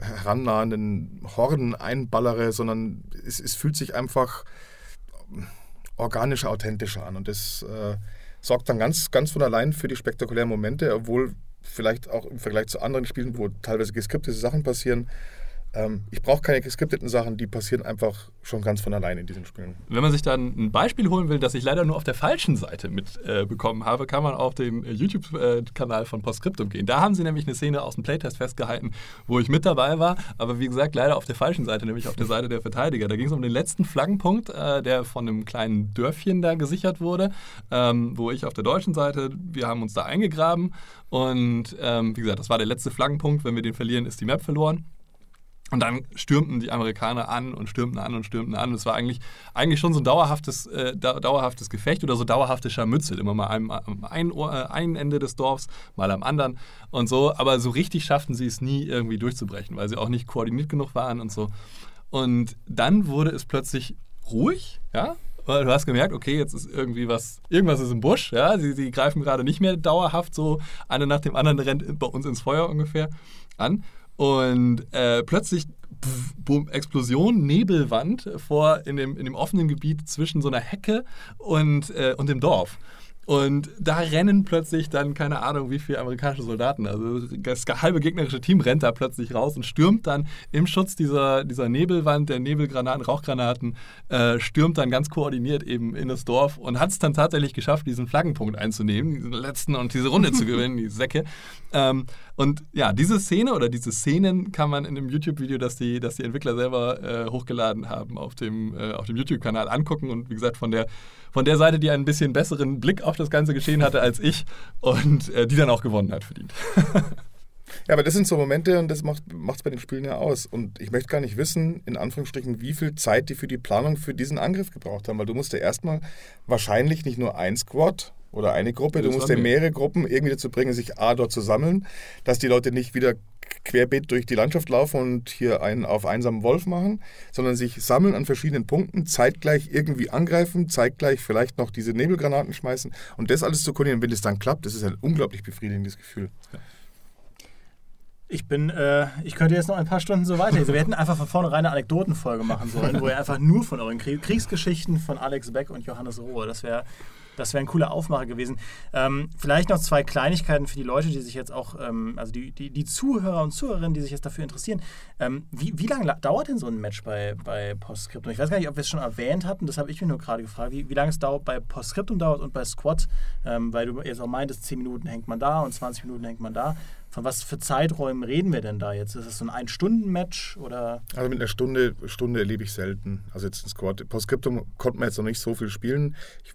herannahenden Horden einballere, sondern es, es, fühlt sich einfach organischer, authentischer an. Und das äh, sorgt dann ganz, ganz von allein für die spektakulären Momente, obwohl vielleicht auch im Vergleich zu anderen Spielen, wo teilweise geskriptete Sachen passieren, ähm, ich brauche keine geskripteten Sachen, die passieren einfach schon ganz von allein in diesen Spielen. Wenn man sich dann ein Beispiel holen will, das ich leider nur auf der falschen Seite mitbekommen äh, habe, kann man auf den YouTube-Kanal von Postscriptum gehen. Da haben sie nämlich eine Szene aus dem Playtest festgehalten, wo ich mit dabei war, aber wie gesagt, leider auf der falschen Seite, nämlich auf der Seite der Verteidiger. Da ging es um den letzten Flaggenpunkt, äh, der von einem kleinen Dörfchen da gesichert wurde, ähm, wo ich auf der deutschen Seite, wir haben uns da eingegraben und ähm, wie gesagt, das war der letzte Flaggenpunkt. Wenn wir den verlieren, ist die Map verloren. Und dann stürmten die Amerikaner an und stürmten an und stürmten an. Es war eigentlich, eigentlich schon so ein dauerhaftes, äh, dauerhaftes Gefecht oder so dauerhafte Scharmützel. Immer mal am, am einen, äh, einen Ende des Dorfs, mal am anderen und so. Aber so richtig schafften sie es nie irgendwie durchzubrechen, weil sie auch nicht koordiniert genug waren und so. Und dann wurde es plötzlich ruhig, ja. Weil du hast gemerkt, okay, jetzt ist irgendwie was, irgendwas ist im Busch, ja. Sie, sie greifen gerade nicht mehr dauerhaft so, eine nach dem anderen rennt bei uns ins Feuer ungefähr an. Und äh, plötzlich pff, boom, Explosion, Nebelwand vor in dem, in dem offenen Gebiet zwischen so einer Hecke und, äh, und dem Dorf. Und da rennen plötzlich dann, keine Ahnung, wie viele amerikanische Soldaten. Also das halbe gegnerische Team rennt da plötzlich raus und stürmt dann im Schutz dieser, dieser Nebelwand, der Nebelgranaten, Rauchgranaten, äh, stürmt dann ganz koordiniert eben in das Dorf und hat es dann tatsächlich geschafft, diesen Flaggenpunkt einzunehmen, diesen letzten und diese Runde zu gewinnen, die Säcke. Ähm, und ja, diese Szene oder diese Szenen kann man in dem YouTube-Video, das die, das die Entwickler selber äh, hochgeladen haben, auf dem, äh, dem YouTube-Kanal angucken. Und wie gesagt, von der von der Seite, die einen bisschen besseren Blick auf das ganze Geschehen hatte als ich und äh, die dann auch gewonnen hat, verdient. Ja, aber das sind so Momente und das macht es bei den Spielen ja aus. Und ich möchte gar nicht wissen, in Anführungsstrichen, wie viel Zeit die für die Planung für diesen Angriff gebraucht haben, weil du musst ja erstmal wahrscheinlich nicht nur ein Squad oder eine Gruppe, du musst ja mehrere Gruppen irgendwie dazu bringen, sich A dort zu sammeln, dass die Leute nicht wieder querbeet durch die Landschaft laufen und hier einen auf einsamen Wolf machen, sondern sich sammeln an verschiedenen Punkten, zeitgleich irgendwie angreifen, zeitgleich vielleicht noch diese Nebelgranaten schmeißen und das alles zu koordinieren. Wenn es dann klappt, das ist ein unglaublich befriedigendes Gefühl. Ja. Ich bin, äh, ich könnte jetzt noch ein paar Stunden so weiter. Also wir hätten einfach von vornherein eine Anekdotenfolge machen sollen, wo ihr einfach nur von euren Kriegsgeschichten von Alex Beck und Johannes Rohe, das wäre das wäre ein cooler Aufmacher gewesen. Ähm, vielleicht noch zwei Kleinigkeiten für die Leute, die sich jetzt auch, ähm, also die, die, die, Zuhörer und Zuhörerinnen, die sich jetzt dafür interessieren. Ähm, wie, wie lange dauert denn so ein Match bei, bei Postscriptum? Ich weiß gar nicht, ob wir es schon erwähnt hatten, das habe ich mir nur gerade gefragt, wie, wie lange es dauert bei Postscriptum dauert und bei Squad, ähm, weil du jetzt auch meintest, 10 Minuten hängt man da und 20 Minuten hängt man da. Von was für Zeiträumen reden wir denn da jetzt? Ist es so ein Ein-Stunden-Match oder? Also mit einer Stunde, Stunde erlebe ich selten. Also jetzt ein Squad. Postscriptum konnte man jetzt noch nicht so viel spielen. Ich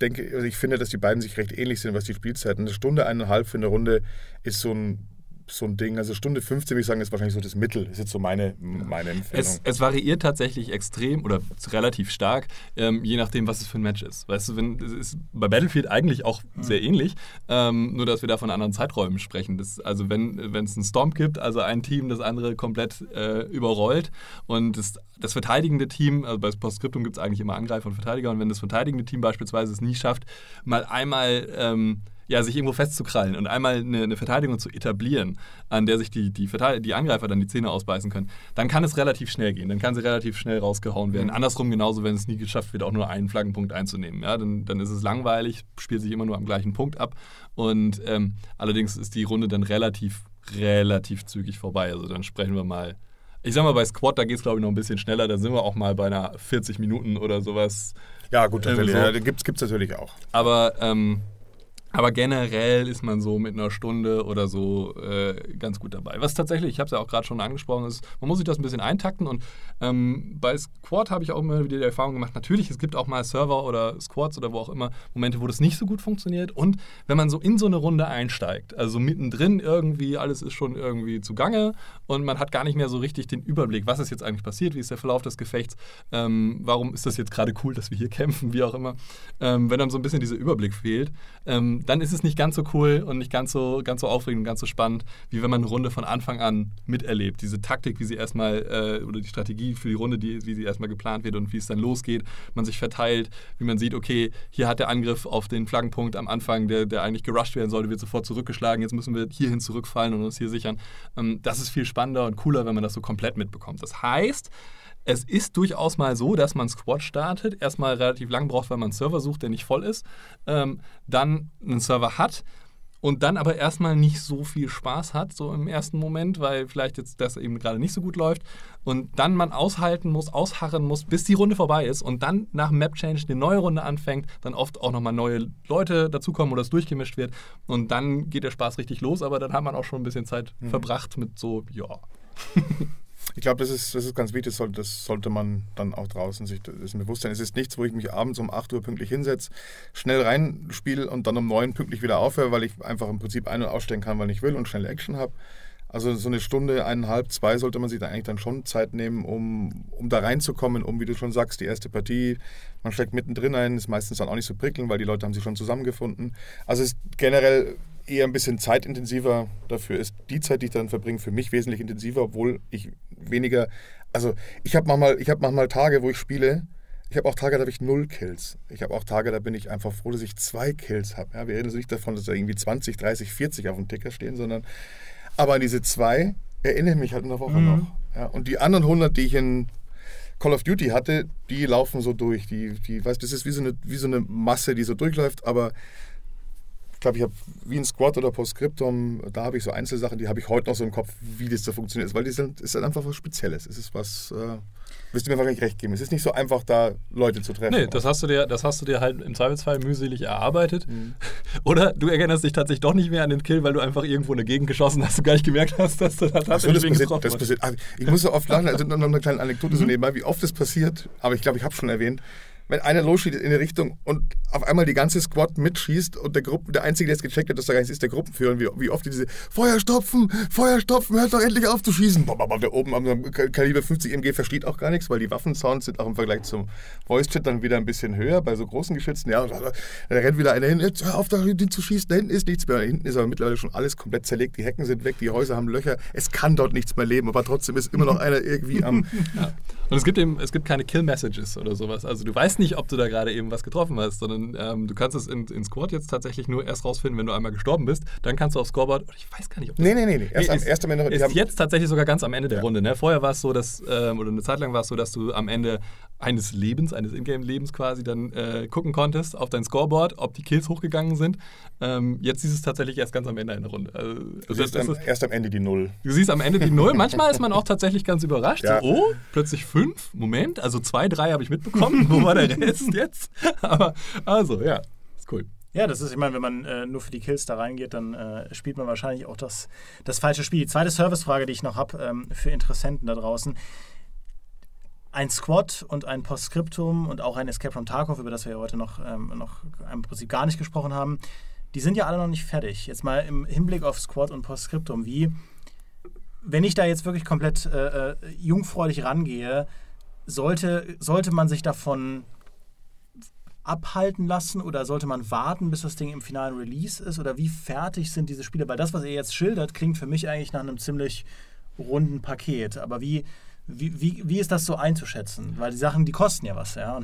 denke, also ich finde, dass die beiden sich recht ähnlich sind, was die Spielzeiten. Eine Stunde, eineinhalb für eine Runde ist so ein so ein Ding. Also Stunde 15 würde ich sagen, ist wahrscheinlich so das Mittel. Ist jetzt so meine, meine Empfehlung. Es, es variiert tatsächlich extrem oder relativ stark, ähm, je nachdem, was es für ein Match ist. Weißt du, wenn, es ist bei Battlefield eigentlich auch mhm. sehr ähnlich, ähm, nur dass wir da von anderen Zeiträumen sprechen. Das, also wenn es einen Storm gibt, also ein Team das andere komplett äh, überrollt und das, das verteidigende Team, also bei Postscriptum gibt es eigentlich immer Angreifer und Verteidiger und wenn das verteidigende Team beispielsweise es nie schafft, mal einmal ähm, ja, sich irgendwo festzukrallen und einmal eine, eine, Verteidigung zu etablieren, an der sich die, die, die Angreifer dann die Zähne ausbeißen können, dann kann es relativ schnell gehen. Dann kann sie relativ schnell rausgehauen werden. Mhm. Andersrum genauso, wenn es nie geschafft wird, auch nur einen Flaggenpunkt einzunehmen. Ja, dann, dann ist es langweilig, spielt sich immer nur am gleichen Punkt ab. Und ähm, allerdings ist die Runde dann relativ, relativ zügig vorbei. Also dann sprechen wir mal ich sag mal, bei Squad, da geht es, glaube ich, noch ein bisschen schneller. Da sind wir auch mal bei einer 40 Minuten oder sowas. Ja, gut, natürlich. So. Ja, gibt es natürlich auch. Aber ähm, Aber generell ist man so mit einer Stunde oder so äh, ganz gut dabei. Was tatsächlich, ich habe es ja auch gerade schon angesprochen, ist, man muss sich das ein bisschen eintakten. Und ähm, bei Squad habe ich auch immer wieder die Erfahrung gemacht, natürlich, es gibt auch mal Server oder Squads oder wo auch immer Momente, wo das nicht so gut funktioniert. Und wenn man so in so eine Runde einsteigt, also mittendrin irgendwie, alles ist schon irgendwie zugange und man hat gar nicht mehr so richtig den Überblick, was ist jetzt eigentlich passiert, wie ist der Verlauf des Gefechts, ähm, warum ist das jetzt gerade cool, dass wir hier kämpfen, wie auch immer. Ähm, wenn dann so ein bisschen dieser Überblick fehlt, dann ist es nicht ganz so cool und nicht ganz so, ganz so aufregend und ganz so spannend, wie wenn man eine Runde von Anfang an miterlebt. Diese Taktik, wie sie erstmal, äh, oder die Strategie für die Runde, die, wie sie erstmal geplant wird und wie es dann losgeht, man sich verteilt, wie man sieht, okay, hier hat der Angriff auf den Flaggenpunkt am Anfang, der, der eigentlich gerusht werden sollte, wird sofort zurückgeschlagen, jetzt müssen wir hierhin zurückfallen und uns hier sichern. Ähm, das ist viel spannender und cooler, wenn man das so komplett mitbekommt. Das heißt, es ist durchaus mal so, dass man Squad startet, erstmal relativ lang braucht, weil man einen Server sucht, der nicht voll ist, ähm, dann einen Server hat und dann aber erstmal nicht so viel Spaß hat, so im ersten Moment, weil vielleicht jetzt das eben gerade nicht so gut läuft und dann man aushalten muss, ausharren muss, bis die Runde vorbei ist und dann nach Map Change eine neue Runde anfängt, dann oft auch nochmal neue Leute dazukommen oder es durchgemischt wird und dann geht der Spaß richtig los, aber dann hat man auch schon ein bisschen Zeit mhm. verbracht mit so, ja. Ich glaube, das ist, das ist ganz wichtig, das sollte man dann auch draußen sich dessen bewusst sein. Es ist nichts, wo ich mich abends um 8 Uhr pünktlich hinsetze, schnell reinspiele und dann um 9 Uhr pünktlich wieder aufhöre, weil ich einfach im Prinzip ein- und ausstellen kann, wann ich will und schnell Action habe. Also so eine Stunde, eineinhalb, zwei sollte man sich da eigentlich dann schon Zeit nehmen, um, um da reinzukommen, um, wie du schon sagst, die erste Partie, man steckt mittendrin ein, ist meistens dann auch nicht so prickelnd, weil die Leute haben sich schon zusammengefunden. Also es ist generell eher ein bisschen zeitintensiver. Dafür ist die Zeit, die ich dann verbringe, für mich wesentlich intensiver, obwohl ich weniger. Also ich habe manchmal, hab manchmal Tage, wo ich spiele. Ich habe auch Tage, da habe ich null Kills. Ich habe auch Tage, da bin ich einfach froh, dass ich zwei Kills habe. Ja, wir reden also nicht davon, dass da irgendwie 20, 30, 40 auf dem Ticker stehen, sondern aber an diese zwei erinnere ich mich halt in der Woche mhm. noch. Ja, und die anderen 100, die ich in Call of Duty hatte, die laufen so durch. Die, die, weißt, das ist wie so, eine, wie so eine Masse, die so durchläuft, aber ich glaube, ich habe wie ein Squad oder Postscriptum, da habe ich so Einzelsachen, die habe ich heute noch so im Kopf, wie das da funktioniert. Weil das ist halt einfach was Spezielles. Es ist was, äh, wirst du mir wahrscheinlich recht geben. Es ist nicht so einfach, da Leute zu treffen. Nee, das hast du dir, das hast du dir halt im Zweifelsfall mühselig erarbeitet. Mhm. Oder du erinnerst dich tatsächlich doch nicht mehr an den Kill, weil du einfach irgendwo in der Gegend geschossen hast und gar nicht gemerkt hast, dass du da tatsächlich so, das passiert, das passiert. Also, ich muss so oft lachen, also noch eine kleine Anekdote so mhm. nebenbei, wie oft das passiert, aber ich glaube, ich habe schon erwähnt wenn einer losschießt in eine Richtung und auf einmal die ganze Squad mitschießt und der Gruppen, der Einzige, der es gecheckt hat, dass da gar nichts ist, der Gruppenführer, wie, wie oft diese Feuer stopfen, Feuer stopfen, hört doch endlich auf zu schießen. Der oben am Kaliber 50 MG versteht auch gar nichts, weil die Waffensounds sind auch im Vergleich zum Voice-Chat dann wieder ein bisschen höher bei so großen Geschützen. Ja, da, da rennt wieder einer hin, jetzt hör auf, da hinten zu schießen, da hinten ist nichts mehr. Da hinten ist aber mittlerweile schon alles komplett zerlegt, die Hecken sind weg, die Häuser haben Löcher, es kann dort nichts mehr leben, aber trotzdem ist immer noch einer irgendwie am... Ja. Und es gibt eben, es gibt keine Kill-Messages oder sowas. Also du weißt nicht, ob du da gerade eben was getroffen hast, sondern ähm, du kannst es in, in Squad jetzt tatsächlich nur erst rausfinden, wenn du einmal gestorben bist. Dann kannst du auf Scoreboard, ich weiß gar nicht, ob das... Nee, nee, nee, nee. Erst, ist, erst am Ende... Ist jetzt tatsächlich sogar ganz am Ende der ja. Runde. Ne? Vorher war es so, dass, ähm, oder eine Zeit lang war es so, dass du am Ende eines Lebens, eines Ingame-Lebens quasi dann äh, gucken konntest auf dein Scoreboard, ob die Kills hochgegangen sind. Ähm, jetzt siehst du es tatsächlich erst ganz am Ende einer Runde. Also, du siehst am, ist, erst am Ende die Null. Du siehst am Ende die Null. Manchmal ist man auch tatsächlich ganz überrascht. Ja. So, oh, plötzlich fünf. Moment, also zwei, drei habe ich mitbekommen. Wo war der Rest jetzt? Aber also, ja, ist cool. Ja, das ist, ich meine, wenn man äh, nur für die Kills da reingeht, dann äh, spielt man wahrscheinlich auch das, das falsche Spiel. Die zweite Servicefrage, die ich noch habe ähm, für Interessenten da draußen ein Squad und ein Postscriptum und auch ein Escape from Tarkov, über das wir ja heute noch, ähm, noch im Prinzip gar nicht gesprochen haben, die sind ja alle noch nicht fertig. Jetzt mal im Hinblick auf Squad und Postscriptum, wie, wenn ich da jetzt wirklich komplett äh, äh, jungfräulich rangehe, sollte, sollte man sich davon abhalten lassen oder sollte man warten, bis das Ding im finalen Release ist? Oder wie fertig sind diese Spiele? Weil das, was ihr jetzt schildert, klingt für mich eigentlich nach einem ziemlich runden Paket. Aber wie, wie, wie, wie ist das so einzuschätzen? Weil die Sachen, die kosten ja was, ja.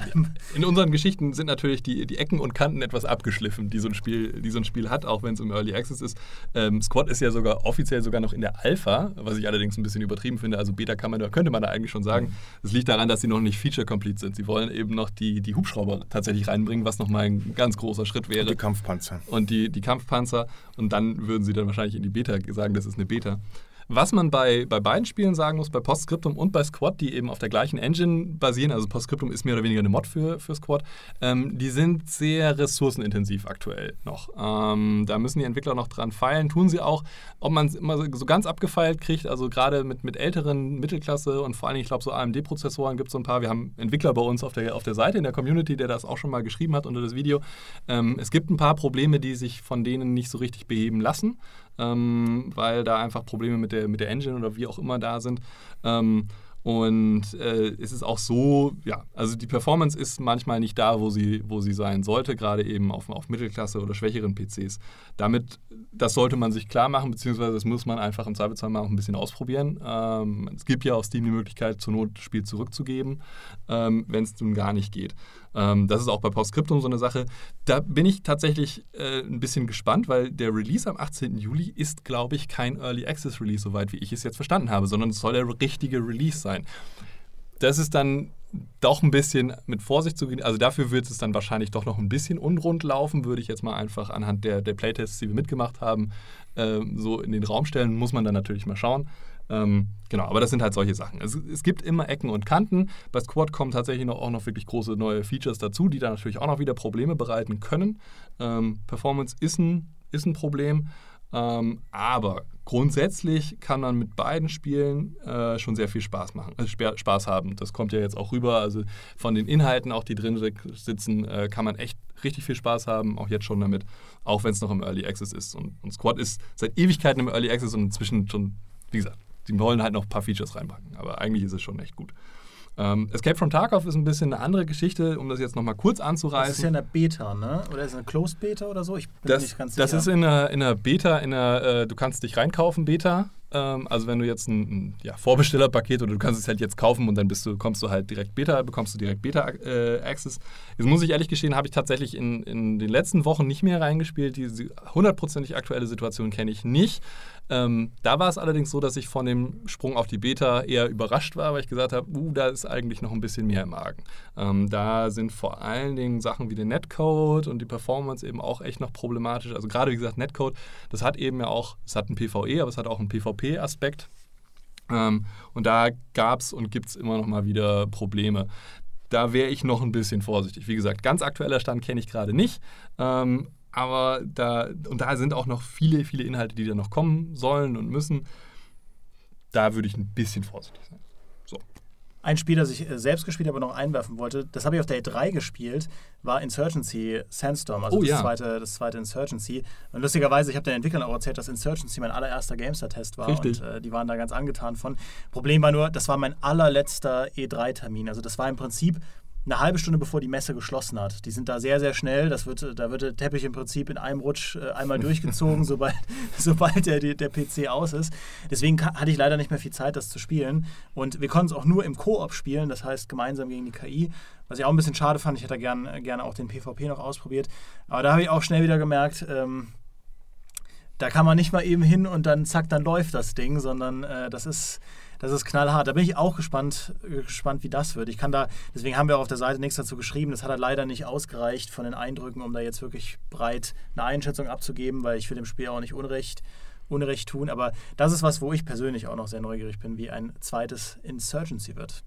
In unseren Geschichten sind natürlich die, die Ecken und Kanten etwas abgeschliffen, die so ein Spiel, die so ein Spiel hat, auch wenn es im Early Access ist. Ähm, Squad ist ja sogar offiziell sogar noch in der Alpha, was ich allerdings ein bisschen übertrieben finde. Also Beta kann man, könnte man da eigentlich schon sagen. Es liegt daran, dass sie noch nicht feature-complete sind. Sie wollen eben noch die, die Hubschrauber tatsächlich reinbringen, was nochmal ein ganz großer Schritt wäre. Und die Kampfpanzer. Und die, die Kampfpanzer. Und dann würden sie dann wahrscheinlich in die Beta sagen, das ist eine Beta. Was man bei, bei beiden Spielen sagen muss, bei Postscriptum und bei Squad, die eben auf der gleichen Engine basieren, also Postscriptum ist mehr oder weniger eine Mod für, für Squad, ähm, die sind sehr ressourcenintensiv aktuell noch. Ähm, da müssen die Entwickler noch dran feilen, tun sie auch. Ob man es immer so ganz abgefeilt kriegt, also gerade mit, mit älteren Mittelklasse und vor allem, ich glaube, so AMD-Prozessoren gibt es so ein paar. Wir haben Entwickler bei uns auf der, auf der Seite in der Community, der das auch schon mal geschrieben hat unter das Video. Ähm, es gibt ein paar Probleme, die sich von denen nicht so richtig beheben lassen ähm, weil da einfach Probleme mit der, mit der Engine oder wie auch immer da sind. Ähm, und äh, es ist auch so, ja, also die Performance ist manchmal nicht da, wo sie, wo sie sein sollte, gerade eben auf, auf Mittelklasse oder schwächeren PCs. Damit, das sollte man sich klar machen, beziehungsweise das muss man einfach im Zweifelsfall mal auch ein bisschen ausprobieren. Ähm, es gibt ja auf Steam die Möglichkeit, zur Not Spiel zurückzugeben, ähm, wenn es nun gar nicht geht. Ähm, das ist auch bei Postscriptum so eine Sache. Da bin ich tatsächlich äh, ein bisschen gespannt, weil der Release am 18. Juli ist, glaube ich, kein Early Access Release, soweit wie ich es jetzt verstanden habe, sondern es soll der richtige Release sein. Das ist dann doch ein bisschen mit Vorsicht zu gehen. Also dafür wird es dann wahrscheinlich doch noch ein bisschen unrund laufen, würde ich jetzt mal einfach anhand der, der Playtests, die wir mitgemacht haben, äh, so in den Raum stellen. Muss man dann natürlich mal schauen. Ähm, genau, aber das sind halt solche Sachen. Es, es, gibt immer Ecken und Kanten. Bei Squad kommen tatsächlich noch, auch noch wirklich große neue Features dazu, die dann natürlich auch noch wieder Probleme bereiten können. Ähm, Performance ist ein, ist ein Problem, ähm, aber grundsätzlich kann man mit beiden Spielen äh, schon sehr viel Spaß machen, äh, Spaß haben. Das kommt ja jetzt auch rüber. Also von den Inhalten, auch die drin sitzen, äh, kann man echt richtig viel Spaß haben, auch jetzt schon damit, auch wenn es noch im Early Access ist. Und, und Squad ist seit Ewigkeiten im Early Access und inzwischen schon, wie gesagt, die wollen halt noch ein paar Features reinpacken. Aber eigentlich ist es schon echt gut. Ähm, Escape from Tarkov ist ein bisschen eine andere Geschichte, um das jetzt nochmal kurz anzureißen. Das ist ja eine Beta, ne? Oder ist es eine Closed Beta oder so? Ich bin das, nicht ganz sicher. Das ist in einer, in einer Beta, in einer, äh, du kannst dich reinkaufen, Beta. Ähm, also wenn du jetzt ein, ein ja, Vorbestellerpaket oder du kannst es halt jetzt kaufen und dann bist du, kommst du halt direkt Beta, bekommst du direkt Beta-Access. Äh, jetzt muss ich ehrlich gestehen, habe ich tatsächlich in, in den letzten Wochen nicht mehr reingespielt. Die hundertprozentig aktuelle Situation kenne ich nicht. Ähm, da war es allerdings so, dass ich von dem Sprung auf die Beta eher überrascht war, weil ich gesagt habe, uh, da ist eigentlich noch ein bisschen mehr im Argen. Ähm, da sind vor allen Dingen Sachen wie der Netcode und die Performance eben auch echt noch problematisch. Also gerade wie gesagt, Netcode, das hat eben ja auch, es hat ein PvE, aber es hat auch einen PvP-Aspekt. Ähm, und da gab es und gibt es immer noch mal wieder Probleme da wäre ich noch ein bisschen vorsichtig. Wie gesagt, ganz aktueller Stand kenne ich gerade nicht. Ähm, aber da, und da sind auch noch viele, viele Inhalte, die da noch kommen sollen und müssen. Da würde ich ein bisschen vorsichtig sein. So. Ein Spiel, das ich äh, selbst gespielt habe, aber noch einwerfen wollte, das habe ich auf der E3 gespielt, war Insurgency Sandstorm, also oh, das, ja. zweite, das zweite Insurgency. Und lustigerweise, ich habe den Entwicklern auch erzählt, dass Insurgency mein allererster Gamestar-Test war. Richtig. Und äh, die waren da ganz angetan von. Problem war nur, das war mein allerletzter E3-Termin. Also das war im Prinzip eine halbe Stunde bevor die Messe geschlossen hat. Die sind da sehr, sehr schnell. Das wird, da wird der Teppich im Prinzip in einem Rutsch äh, einmal durchgezogen, sobald, sobald der, der PC aus ist. Deswegen hatte ich leider nicht mehr viel Zeit, das zu spielen. Und wir konnten es auch nur im Koop spielen, das heißt gemeinsam gegen die KI. Was ich auch ein bisschen schade fand, ich hätte gern, gerne auch den PvP noch ausprobiert. Aber da habe ich auch schnell wieder gemerkt, ähm, da kann man nicht mal eben hin und dann zack, dann läuft das Ding, sondern äh, das ist das ist knallhart. Da bin ich auch gespannt, gespannt, wie das wird. Ich kann da, deswegen haben wir auch auf der Seite nichts dazu geschrieben. Das hat halt leider nicht ausgereicht von den Eindrücken, um da jetzt wirklich breit eine Einschätzung abzugeben, weil ich will dem Spiel auch nicht Unrecht, Unrecht tun. Aber das ist was, wo ich persönlich auch noch sehr neugierig bin, wie ein zweites Insurgency wird.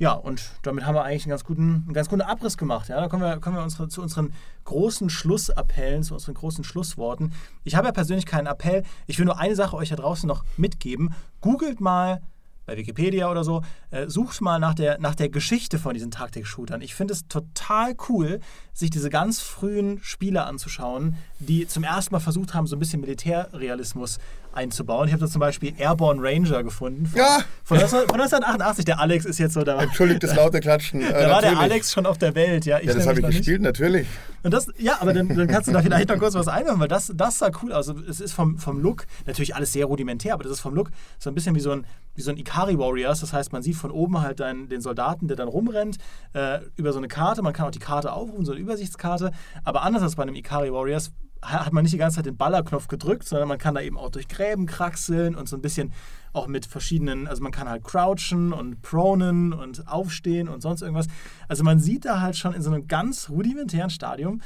Ja, und damit haben wir eigentlich einen ganz guten, einen ganz guten Abriss gemacht. Ja, da kommen wir, kommen wir unsere, zu unseren großen Schlussappellen, zu unseren großen Schlussworten. Ich habe ja persönlich keinen Appell. Ich will nur eine Sache euch da draußen noch mitgeben. Googelt mal bei Wikipedia oder so, äh, sucht mal nach der, nach der Geschichte von diesen Taktik-Shootern. Ich finde es total cool, sich diese ganz frühen Spiele anzuschauen, die zum ersten Mal versucht haben, so ein bisschen Militärrealismus einzubauen. Ich habe da zum Beispiel Airborne Ranger gefunden. Von, ja. von, 19, von 1988. Der Alex ist jetzt so da. Entschuldigt das laute Klatschen. Äh, da war der Alex schon auf der Welt. Ja, ich ja das habe ich gespielt, nicht. natürlich. Und das, ja, aber dann, dann, kannst du da vielleicht noch kurz was einwerfen, weil das, das sah cool aus. Also, es ist vom, vom Look natürlich alles sehr rudimentär, aber das ist vom Look so ein bisschen wie so ein, wie so ein Ikari Warriors. Das heißt, man sieht von oben halt einen, den Soldaten, der dann rumrennt, äh, über so eine Karte. Man kann auch die Karte aufrufen, so eine Übersichtskarte. Aber anders als bei einem Ikari Warriors hat man nicht die ganze Zeit den Ballerknopf gedrückt, sondern man kann da eben auch durch Gräben kraxeln und so ein bisschen auch mit verschiedenen, also man kann halt crouchen und pronen und aufstehen und sonst irgendwas. Also man sieht da halt schon in so einem ganz rudimentären Stadium,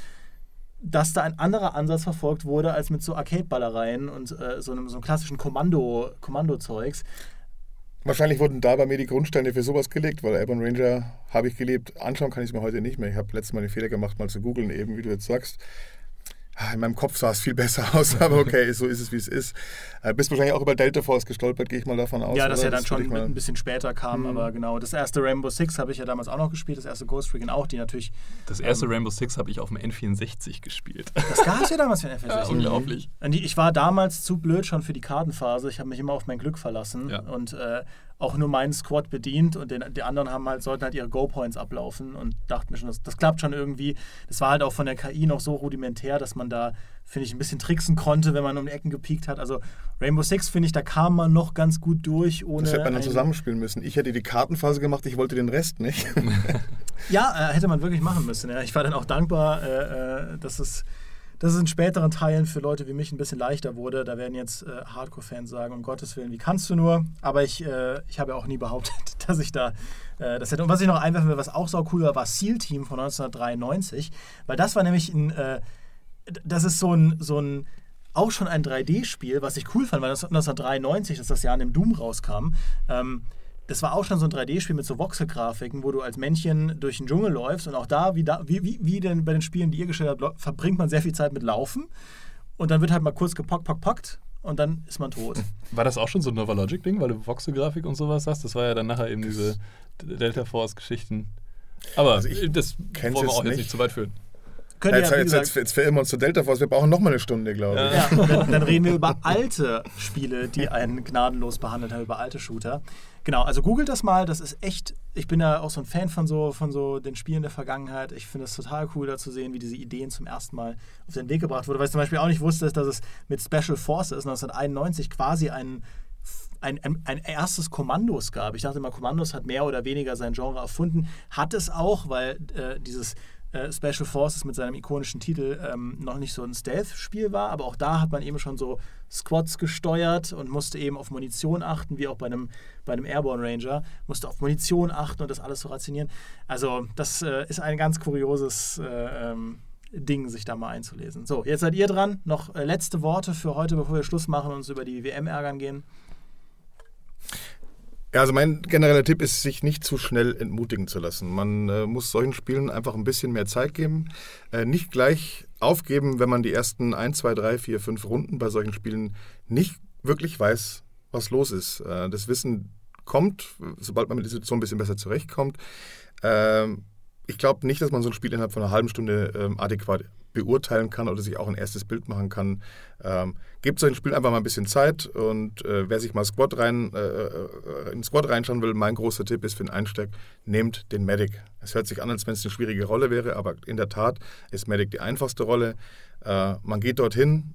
dass da ein anderer Ansatz verfolgt wurde als mit so Arcade-Ballereien und äh, so einem so einem klassischen Kommando, Kommando-Zeugs. Wahrscheinlich wurden da bei mir die Grundsteine für sowas gelegt, weil Urban Ranger habe ich gelebt. Anschauen kann ich es mir heute nicht mehr. Ich habe letztes Mal den Fehler gemacht, mal zu googeln, eben wie du jetzt sagst. In meinem Kopf sah es viel besser aus, aber okay, so ist es, wie es ist. Äh, bist wahrscheinlich auch über Delta Force gestolpert, gehe ich mal davon aus. Ja, dass er dann das schon ein bisschen später kam, mhm. aber genau. Das erste Rainbow Six habe ich ja damals auch noch gespielt, das erste Ghost Recon auch, die natürlich. Das erste ähm, Rainbow Six habe ich auf dem N64 gespielt. Das gab es ja damals für den N64. Ja, unglaublich. Ich war damals zu blöd schon für die Kartenphase. Ich habe mich immer auf mein Glück verlassen ja. und äh, auch nur meinen Squad bedient und den, die anderen haben halt, sollten halt ihre Go-Points ablaufen und dachte mir schon, das, das klappt schon irgendwie. Das war halt auch von der KI noch so rudimentär, dass man da, finde ich, ein bisschen tricksen konnte, wenn man um die Ecken gepiekt hat. Also Rainbow Six, finde ich, da kam man noch ganz gut durch. Ohne das hätte man dann zusammenspielen müssen. Ich hätte die Kartenphase gemacht, ich wollte den Rest nicht. ja, äh, hätte man wirklich machen müssen. Ja. Ich war dann auch dankbar, äh, äh dass es dass es in späteren Teilen für Leute wie mich ein bisschen leichter wurde. Da werden jetzt äh, Hardcore-Fans sagen, um Gottes Willen, wie kannst du nur? Aber ich, äh, ich habe ja auch nie behauptet, dass ich da äh, das hätte. Und was ich noch einwerfen will, was auch so cool war, war Seal Team von 1993. Weil das war nämlich ein, äh, das ist so ein, so ein auch schon ein 3D-Spiel, was ich cool fand, weil das 1993, dass das Jahr in dem Doom rauskam. Ähm, das war auch schon so ein 3D-Spiel mit so Voxel-Grafiken, wo du als Männchen durch den Dschungel läufst und auch da, wie, da, wie, wie, wie denn bei den Spielen, die ihr gestellt habt, verbringt man sehr viel Zeit mit Laufen und dann wird halt mal kurz gepockt, pockt, pockt und dann ist man tot. War das auch schon so ein Nova Logic-Ding, weil du Voxel-Grafik und sowas hast? Das war ja dann nachher eben diese Delta Force-Geschichten. Aber also das wollen wir auch jetzt nicht zu weit führen. Ja, jetzt, ja, jetzt, jetzt, jetzt verirren wir uns zu Delta Force. Wir brauchen nochmal eine Stunde, glaube ich. Ja, dann, dann, reden wir über alte Spiele, die einen gnadenlos behandelt haben, über alte Shooter. Genau, also googelt das mal, das ist echt, ich bin ja auch so ein Fan von so, von so den Spielen der Vergangenheit. Ich finde es total cool, da zu sehen, wie diese Ideen zum ersten Mal auf den Weg gebracht wurden. Weil ich zum Beispiel auch nicht wusste, dass es mit Special Forces 1991 quasi ein ein, ein, ein, erstes Kommandos gab. Ich dachte immer, Kommandos hat mehr oder weniger sein Genre erfunden. Hat es auch, weil äh, dieses äh, Special Forces mit seinem ikonischen Titel ähm, noch nicht so ein Stealth-Spiel war, aber auch da hat man eben schon so Squads gesteuert und musste eben auf Munition achten, wie auch bei einem, bei einem Airborne Ranger, musste auf Munition achten und das alles so rationieren. Also das äh, ist ein ganz kurioses äh, ähm, Ding, sich da mal einzulesen. So, jetzt seid ihr dran. Noch äh, letzte Worte für heute, bevor wir Schluss machen und uns über die WM ärgern gehen. Ja, also mein genereller Tipp ist, sich nicht zu schnell entmutigen zu lassen. Man äh, muss solchen Spielen einfach ein bisschen mehr Zeit geben. Äh, nicht gleich aufgeben, wenn man die ersten 1, 2, 3, 4, 5 Runden bei solchen Spielen nicht wirklich weiß, was los ist. Äh, das Wissen kommt, sobald man mit der Situation ein bisschen besser zurechtkommt. Ähm, ich glaube nicht, dass man so ein Spiel innerhalb von einer halben Stunde ähm, adäquat beurteilen kann oder sich auch ein erstes Bild machen kann. Ähm, gebt solchen Spielen einfach mal ein bisschen Zeit und äh, wer sich mal Squad rein, äh, äh, in Squad reinschauen will, mein großer Tipp ist für den Einstieg, nehmt den Medic. Es hört sich an, als wenn es eine schwierige Rolle wäre, aber in der Tat ist Medic die einfachste Rolle. Äh, man geht dorthin,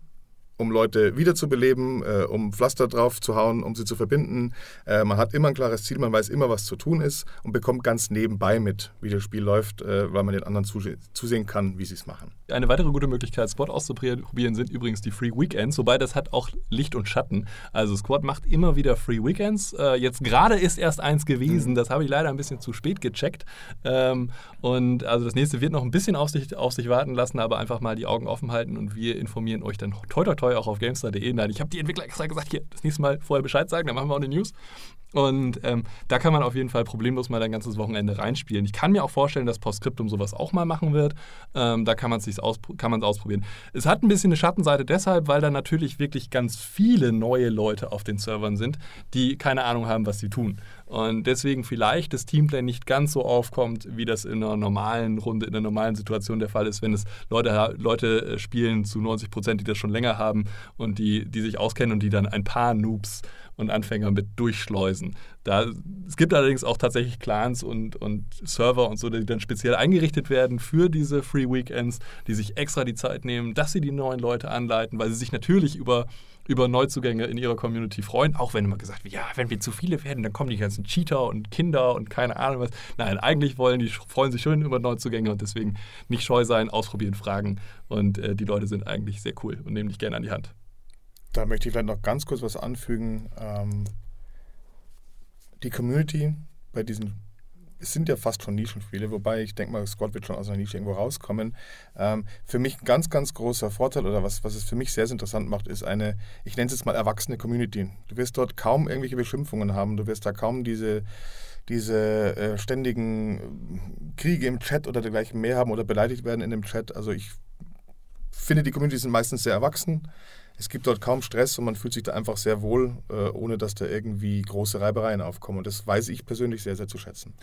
um Leute wiederzubeleben, äh, um Pflaster drauf zu hauen, um sie zu verbinden. Äh, man hat immer ein klares Ziel, man weiß immer, was zu tun ist und bekommt ganz nebenbei mit, wie das Spiel läuft, äh, weil man den anderen zusehen kann, wie sie es machen. Eine weitere gute Möglichkeit, Squad auszuprobieren, sind übrigens die Free Weekends, wobei das hat auch Licht und Schatten. Also Squad macht immer wieder Free Weekends. Äh, jetzt gerade ist erst eins gewesen, mhm. das habe ich leider ein bisschen zu spät gecheckt. Ähm, und also das nächste wird noch ein bisschen auf sich, auf sich warten lassen, aber einfach mal die Augen offen halten und wir informieren euch dann toi toi toi Treu auch auf GameStar.de. Nein, ich habe die Entwickler extra gesagt, hier, das nächste Mal vorher Bescheid sagen, dann machen wir auch eine News. Und ähm, da kann man auf jeden Fall problemlos mal ein ganzes Wochenende reinspielen. Ich kann mir auch vorstellen, dass Postscriptum sowas auch mal machen wird. Ähm, da kann man es auspro ausprobieren. Es hat ein bisschen eine Schattenseite deshalb, weil da natürlich wirklich ganz viele neue Leute auf den Servern sind, die keine Ahnung haben, was sie tun. Und deswegen vielleicht das Teamplay nicht ganz so aufkommt, wie das in einer normalen Runde, in einer normalen Situation der Fall ist, wenn es Leute, Leute äh, spielen zu 90 Prozent, die das schon länger haben und die, die sich auskennen und die dann ein paar Noobs und Anfänger mit durchschleusen. Da, es gibt allerdings auch tatsächlich Clans und, und Server und so, die dann speziell eingerichtet werden für diese Free Weekends, die sich extra die Zeit nehmen, dass sie die neuen Leute anleiten, weil sie sich natürlich über über Neuzugänge in ihrer Community freuen, auch wenn immer gesagt wird, ja, wenn wir zu viele werden, dann kommen die ganzen Cheater und Kinder und keine Ahnung was. Nein, eigentlich wollen die freuen sich schon über Neuzugänge und deswegen nicht scheu sein, ausprobieren, fragen und äh, die Leute sind eigentlich sehr cool und nehmen dich gerne an die Hand. Da möchte ich vielleicht noch ganz kurz was anfügen. Ähm, die Community bei diesen es sind ja fast schon Nischenspiele, wobei ich denke mal, Squad wird schon aus einer Nische irgendwo rauskommen. Ähm, für mich ein ganz, ganz großer Vorteil oder was, was es für mich sehr, sehr interessant macht, ist eine, ich nenne es jetzt mal erwachsene Community. Du wirst dort kaum irgendwelche Beschimpfungen haben, du wirst da kaum diese diese äh, ständigen Kriege im Chat oder dergleichen mehr haben oder beleidigt werden in dem Chat. Also ich finde, die Communities sind meistens sehr erwachsen. Es gibt dort kaum Stress und man fühlt sich da einfach sehr wohl, äh, ohne dass da irgendwie große Reibereien aufkommen. Und das weiß ich persönlich sehr, sehr zu schätzen.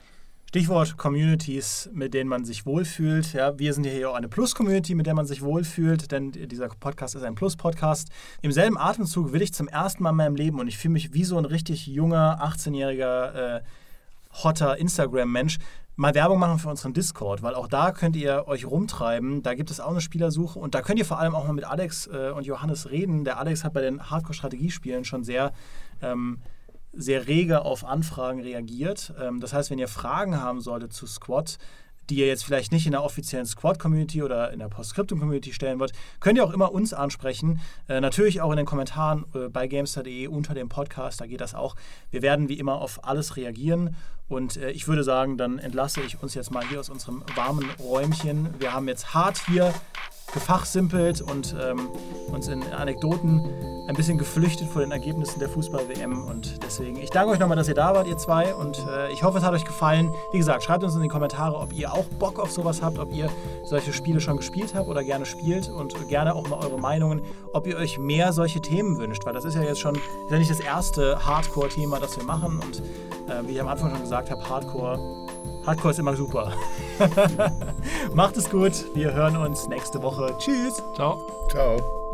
Stichwort Communities, mit denen man sich wohlfühlt. Ja, wir sind hier auch eine Plus-Community, mit der man sich wohlfühlt, denn dieser Podcast ist ein Plus-Podcast. Im selben Atemzug will ich zum ersten Mal in meinem Leben und ich fühle mich wie so ein richtig junger, 18-jähriger, äh, hotter Instagram-Mensch, mal Werbung machen für unseren Discord, weil auch da könnt ihr euch rumtreiben. Da gibt es auch eine Spielersuche und da könnt ihr vor allem auch mal mit Alex äh, und Johannes reden. Der Alex hat bei den Hardcore-Strategiespielen schon sehr, ähm, sehr rege auf Anfragen reagiert. Ähm, das heißt, wenn ihr Fragen haben solltet zu Squad, die ihr jetzt vielleicht nicht in der offiziellen Squad-Community oder in der Postscriptum-Community stellen wollt, könnt ihr auch immer uns ansprechen. Äh, natürlich auch in den Kommentaren äh, bei gamester.de unter dem Podcast, da geht das auch. Wir werden wie immer auf alles reagieren und äh, ich würde sagen, dann entlasse ich uns jetzt mal hier aus unserem warmen Räumchen. Wir haben jetzt hart hier gefachsimpelt und ähm, uns in Anekdoten ein bisschen geflüchtet vor den Ergebnissen der Fußball-WM. Und deswegen, ich danke euch nochmal, dass ihr da wart, ihr zwei. Und äh, ich hoffe, es hat euch gefallen. Wie gesagt, schreibt uns in die Kommentare, ob ihr auch Bock auf sowas habt, ob ihr solche Spiele schon gespielt habt oder gerne spielt und gerne auch mal eure Meinungen, ob ihr euch mehr solche Themen wünscht. Weil das ist ja jetzt schon, ist ja nicht das erste Hardcore-Thema, das wir machen. Und äh, wie ich am Anfang schon gesagt habe, Hardcore Hardcore ist immer super. Macht es gut. Wir hören uns nächste Woche. Tschüss. Ciao. Ciao.